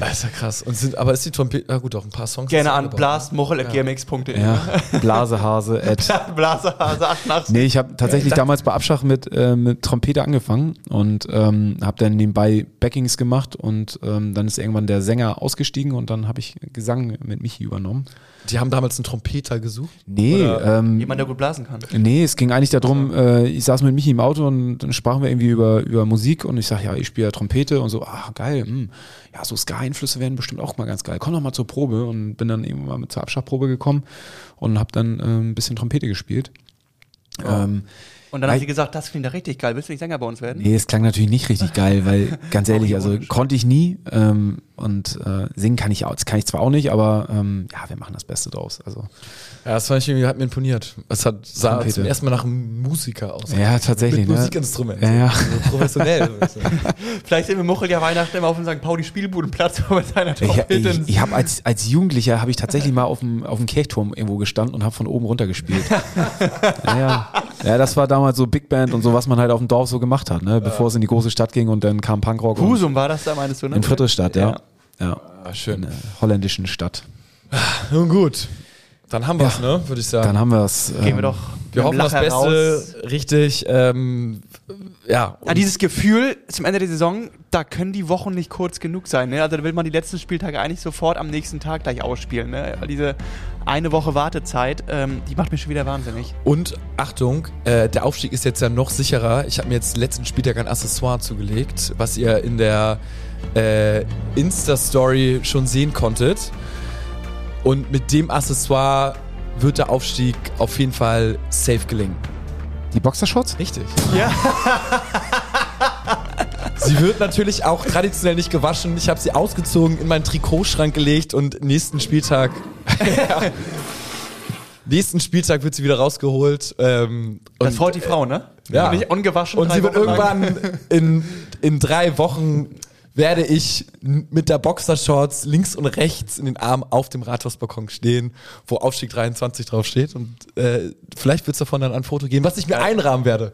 Das ist ja krass. Und sind, aber ist die Trompete, na gut, auch ein paar Songs. Gerne an dabei. blastmochel.gmx.de. Ja, (laughs) Blasehase at (laughs) Blasehase 88. Nee, ich habe tatsächlich damals bei Abschach mit, äh, mit Trompete angefangen und ähm, habe dann nebenbei Backings gemacht und ähm, dann ist irgendwann der Sänger ausgestiegen und dann habe ich Gesang mit Michi übernommen. Die haben damals einen Trompeter gesucht. Nee, ähm, Jemand, der gut blasen kann. nee, es ging eigentlich darum, äh, ich saß mit Michi im Auto und dann sprachen wir irgendwie über, über Musik und ich sag, ja, ich spiele ja Trompete und so, ah, geil, hm. ja, so Ska-Einflüsse wären bestimmt auch mal ganz geil. Komm doch mal zur Probe und bin dann irgendwann mal mit zur Abschachprobe gekommen und habe dann äh, ein bisschen Trompete gespielt. Ähm, Und dann haben sie gesagt, das klingt ja richtig geil. Willst du nicht Sänger bei uns werden? Nee, es klang natürlich nicht richtig geil, weil (laughs) ganz ehrlich, also konnte ich nie ähm, und äh, singen kann ich auch, das kann ich zwar auch nicht, aber ähm, ja, wir machen das Beste draus. Also Ja, das fand ich irgendwie, hat mir imponiert. Es hat, sah Trompete. zum ersten Mal nach einem Musiker aus. ja, tatsächlich. Mit ne? Musikinstrument. Ja, ja. So professionell. (laughs) Vielleicht sehen wir Muchel ja Weihnachten immer auf dem St. Pauli Spielbudenplatz mit seiner Ich, Trompete. ich, ich habe als, als Jugendlicher habe ich tatsächlich mal auf dem, auf dem Kirchturm irgendwo gestanden und habe von oben runter gespielt. (laughs) ja, ja. ja, das war damals so Big Band und so, was man halt auf dem Dorf so gemacht hat, ne? bevor es in die große Stadt ging und dann kam Punkrock. Husum war das da, meinst du, ne? In Friedrichstadt, ja. ja. Ah, schön. In der holländischen Stadt. Nun gut. Dann haben wir es, ne? Würde ich sagen. Dann haben wir es. Gehen wir doch wir hoffen dem das Lacher Beste. raus. Richtig. Ähm, ja. Ja, dieses Gefühl zum Ende der Saison, da können die Wochen nicht kurz genug sein. Ne? Also da will man die letzten Spieltage eigentlich sofort am nächsten Tag gleich ausspielen. Ne? Weil diese eine Woche Wartezeit, ähm, die macht mich schon wieder wahnsinnig. Und Achtung, äh, der Aufstieg ist jetzt ja noch sicherer. Ich habe mir jetzt letzten Spieltag ein Accessoire zugelegt, was ihr in der äh, Insta-Story schon sehen konntet. Und mit dem Accessoire wird der Aufstieg auf jeden Fall safe gelingen. Die Boxershorts? Richtig. Ja. Sie wird natürlich auch traditionell nicht gewaschen. Ich habe sie ausgezogen, in meinen Trikotschrank gelegt und nächsten Spieltag. (laughs) nächsten Spieltag wird sie wieder rausgeholt. Ähm, Das und- freut die Frau, ne? Ja. Nicht ungewaschen. Und sie wird irgendwann in, in drei Wochen werde ich mit der Boxershorts links und rechts in den Arm auf dem Rathausbalkon stehen, wo Aufstieg 23 drauf steht. Und äh, vielleicht wird es davon dann ein Foto geben, was ich mir einrahmen werde.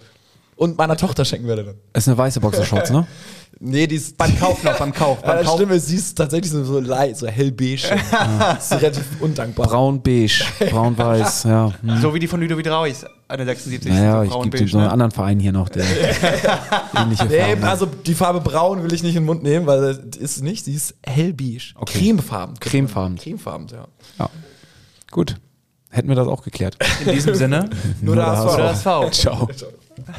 Und meiner Tochter schenken werde dann. Ist eine weiße Boxershorts, ne? (laughs) Nee, die ist. Beim Kauf noch, beim Kauf. (laughs) Ja, Beim das Kauf. Stimme, sie ist tatsächlich so, so, lei- so hellbeige. (laughs) Das ist relativ undankbar. Braun-beige, braun-weiß, ja. Hm. So wie die von Ludovic Rauis, eine 76. Naja, so ich gebe beige, so einen ne? anderen Verein hier noch, der ähnliche Nee, Farben hat. also die Farbe braun will ich nicht in den Mund nehmen, weil das ist nicht, sie ist hellbeige. Okay. Cremefarben. Cremefarben. Cremefarben, ja. Ja. Gut. Hätten wir das auch geklärt. In diesem Sinne. Nur der HSV. Nur das V. Ciao.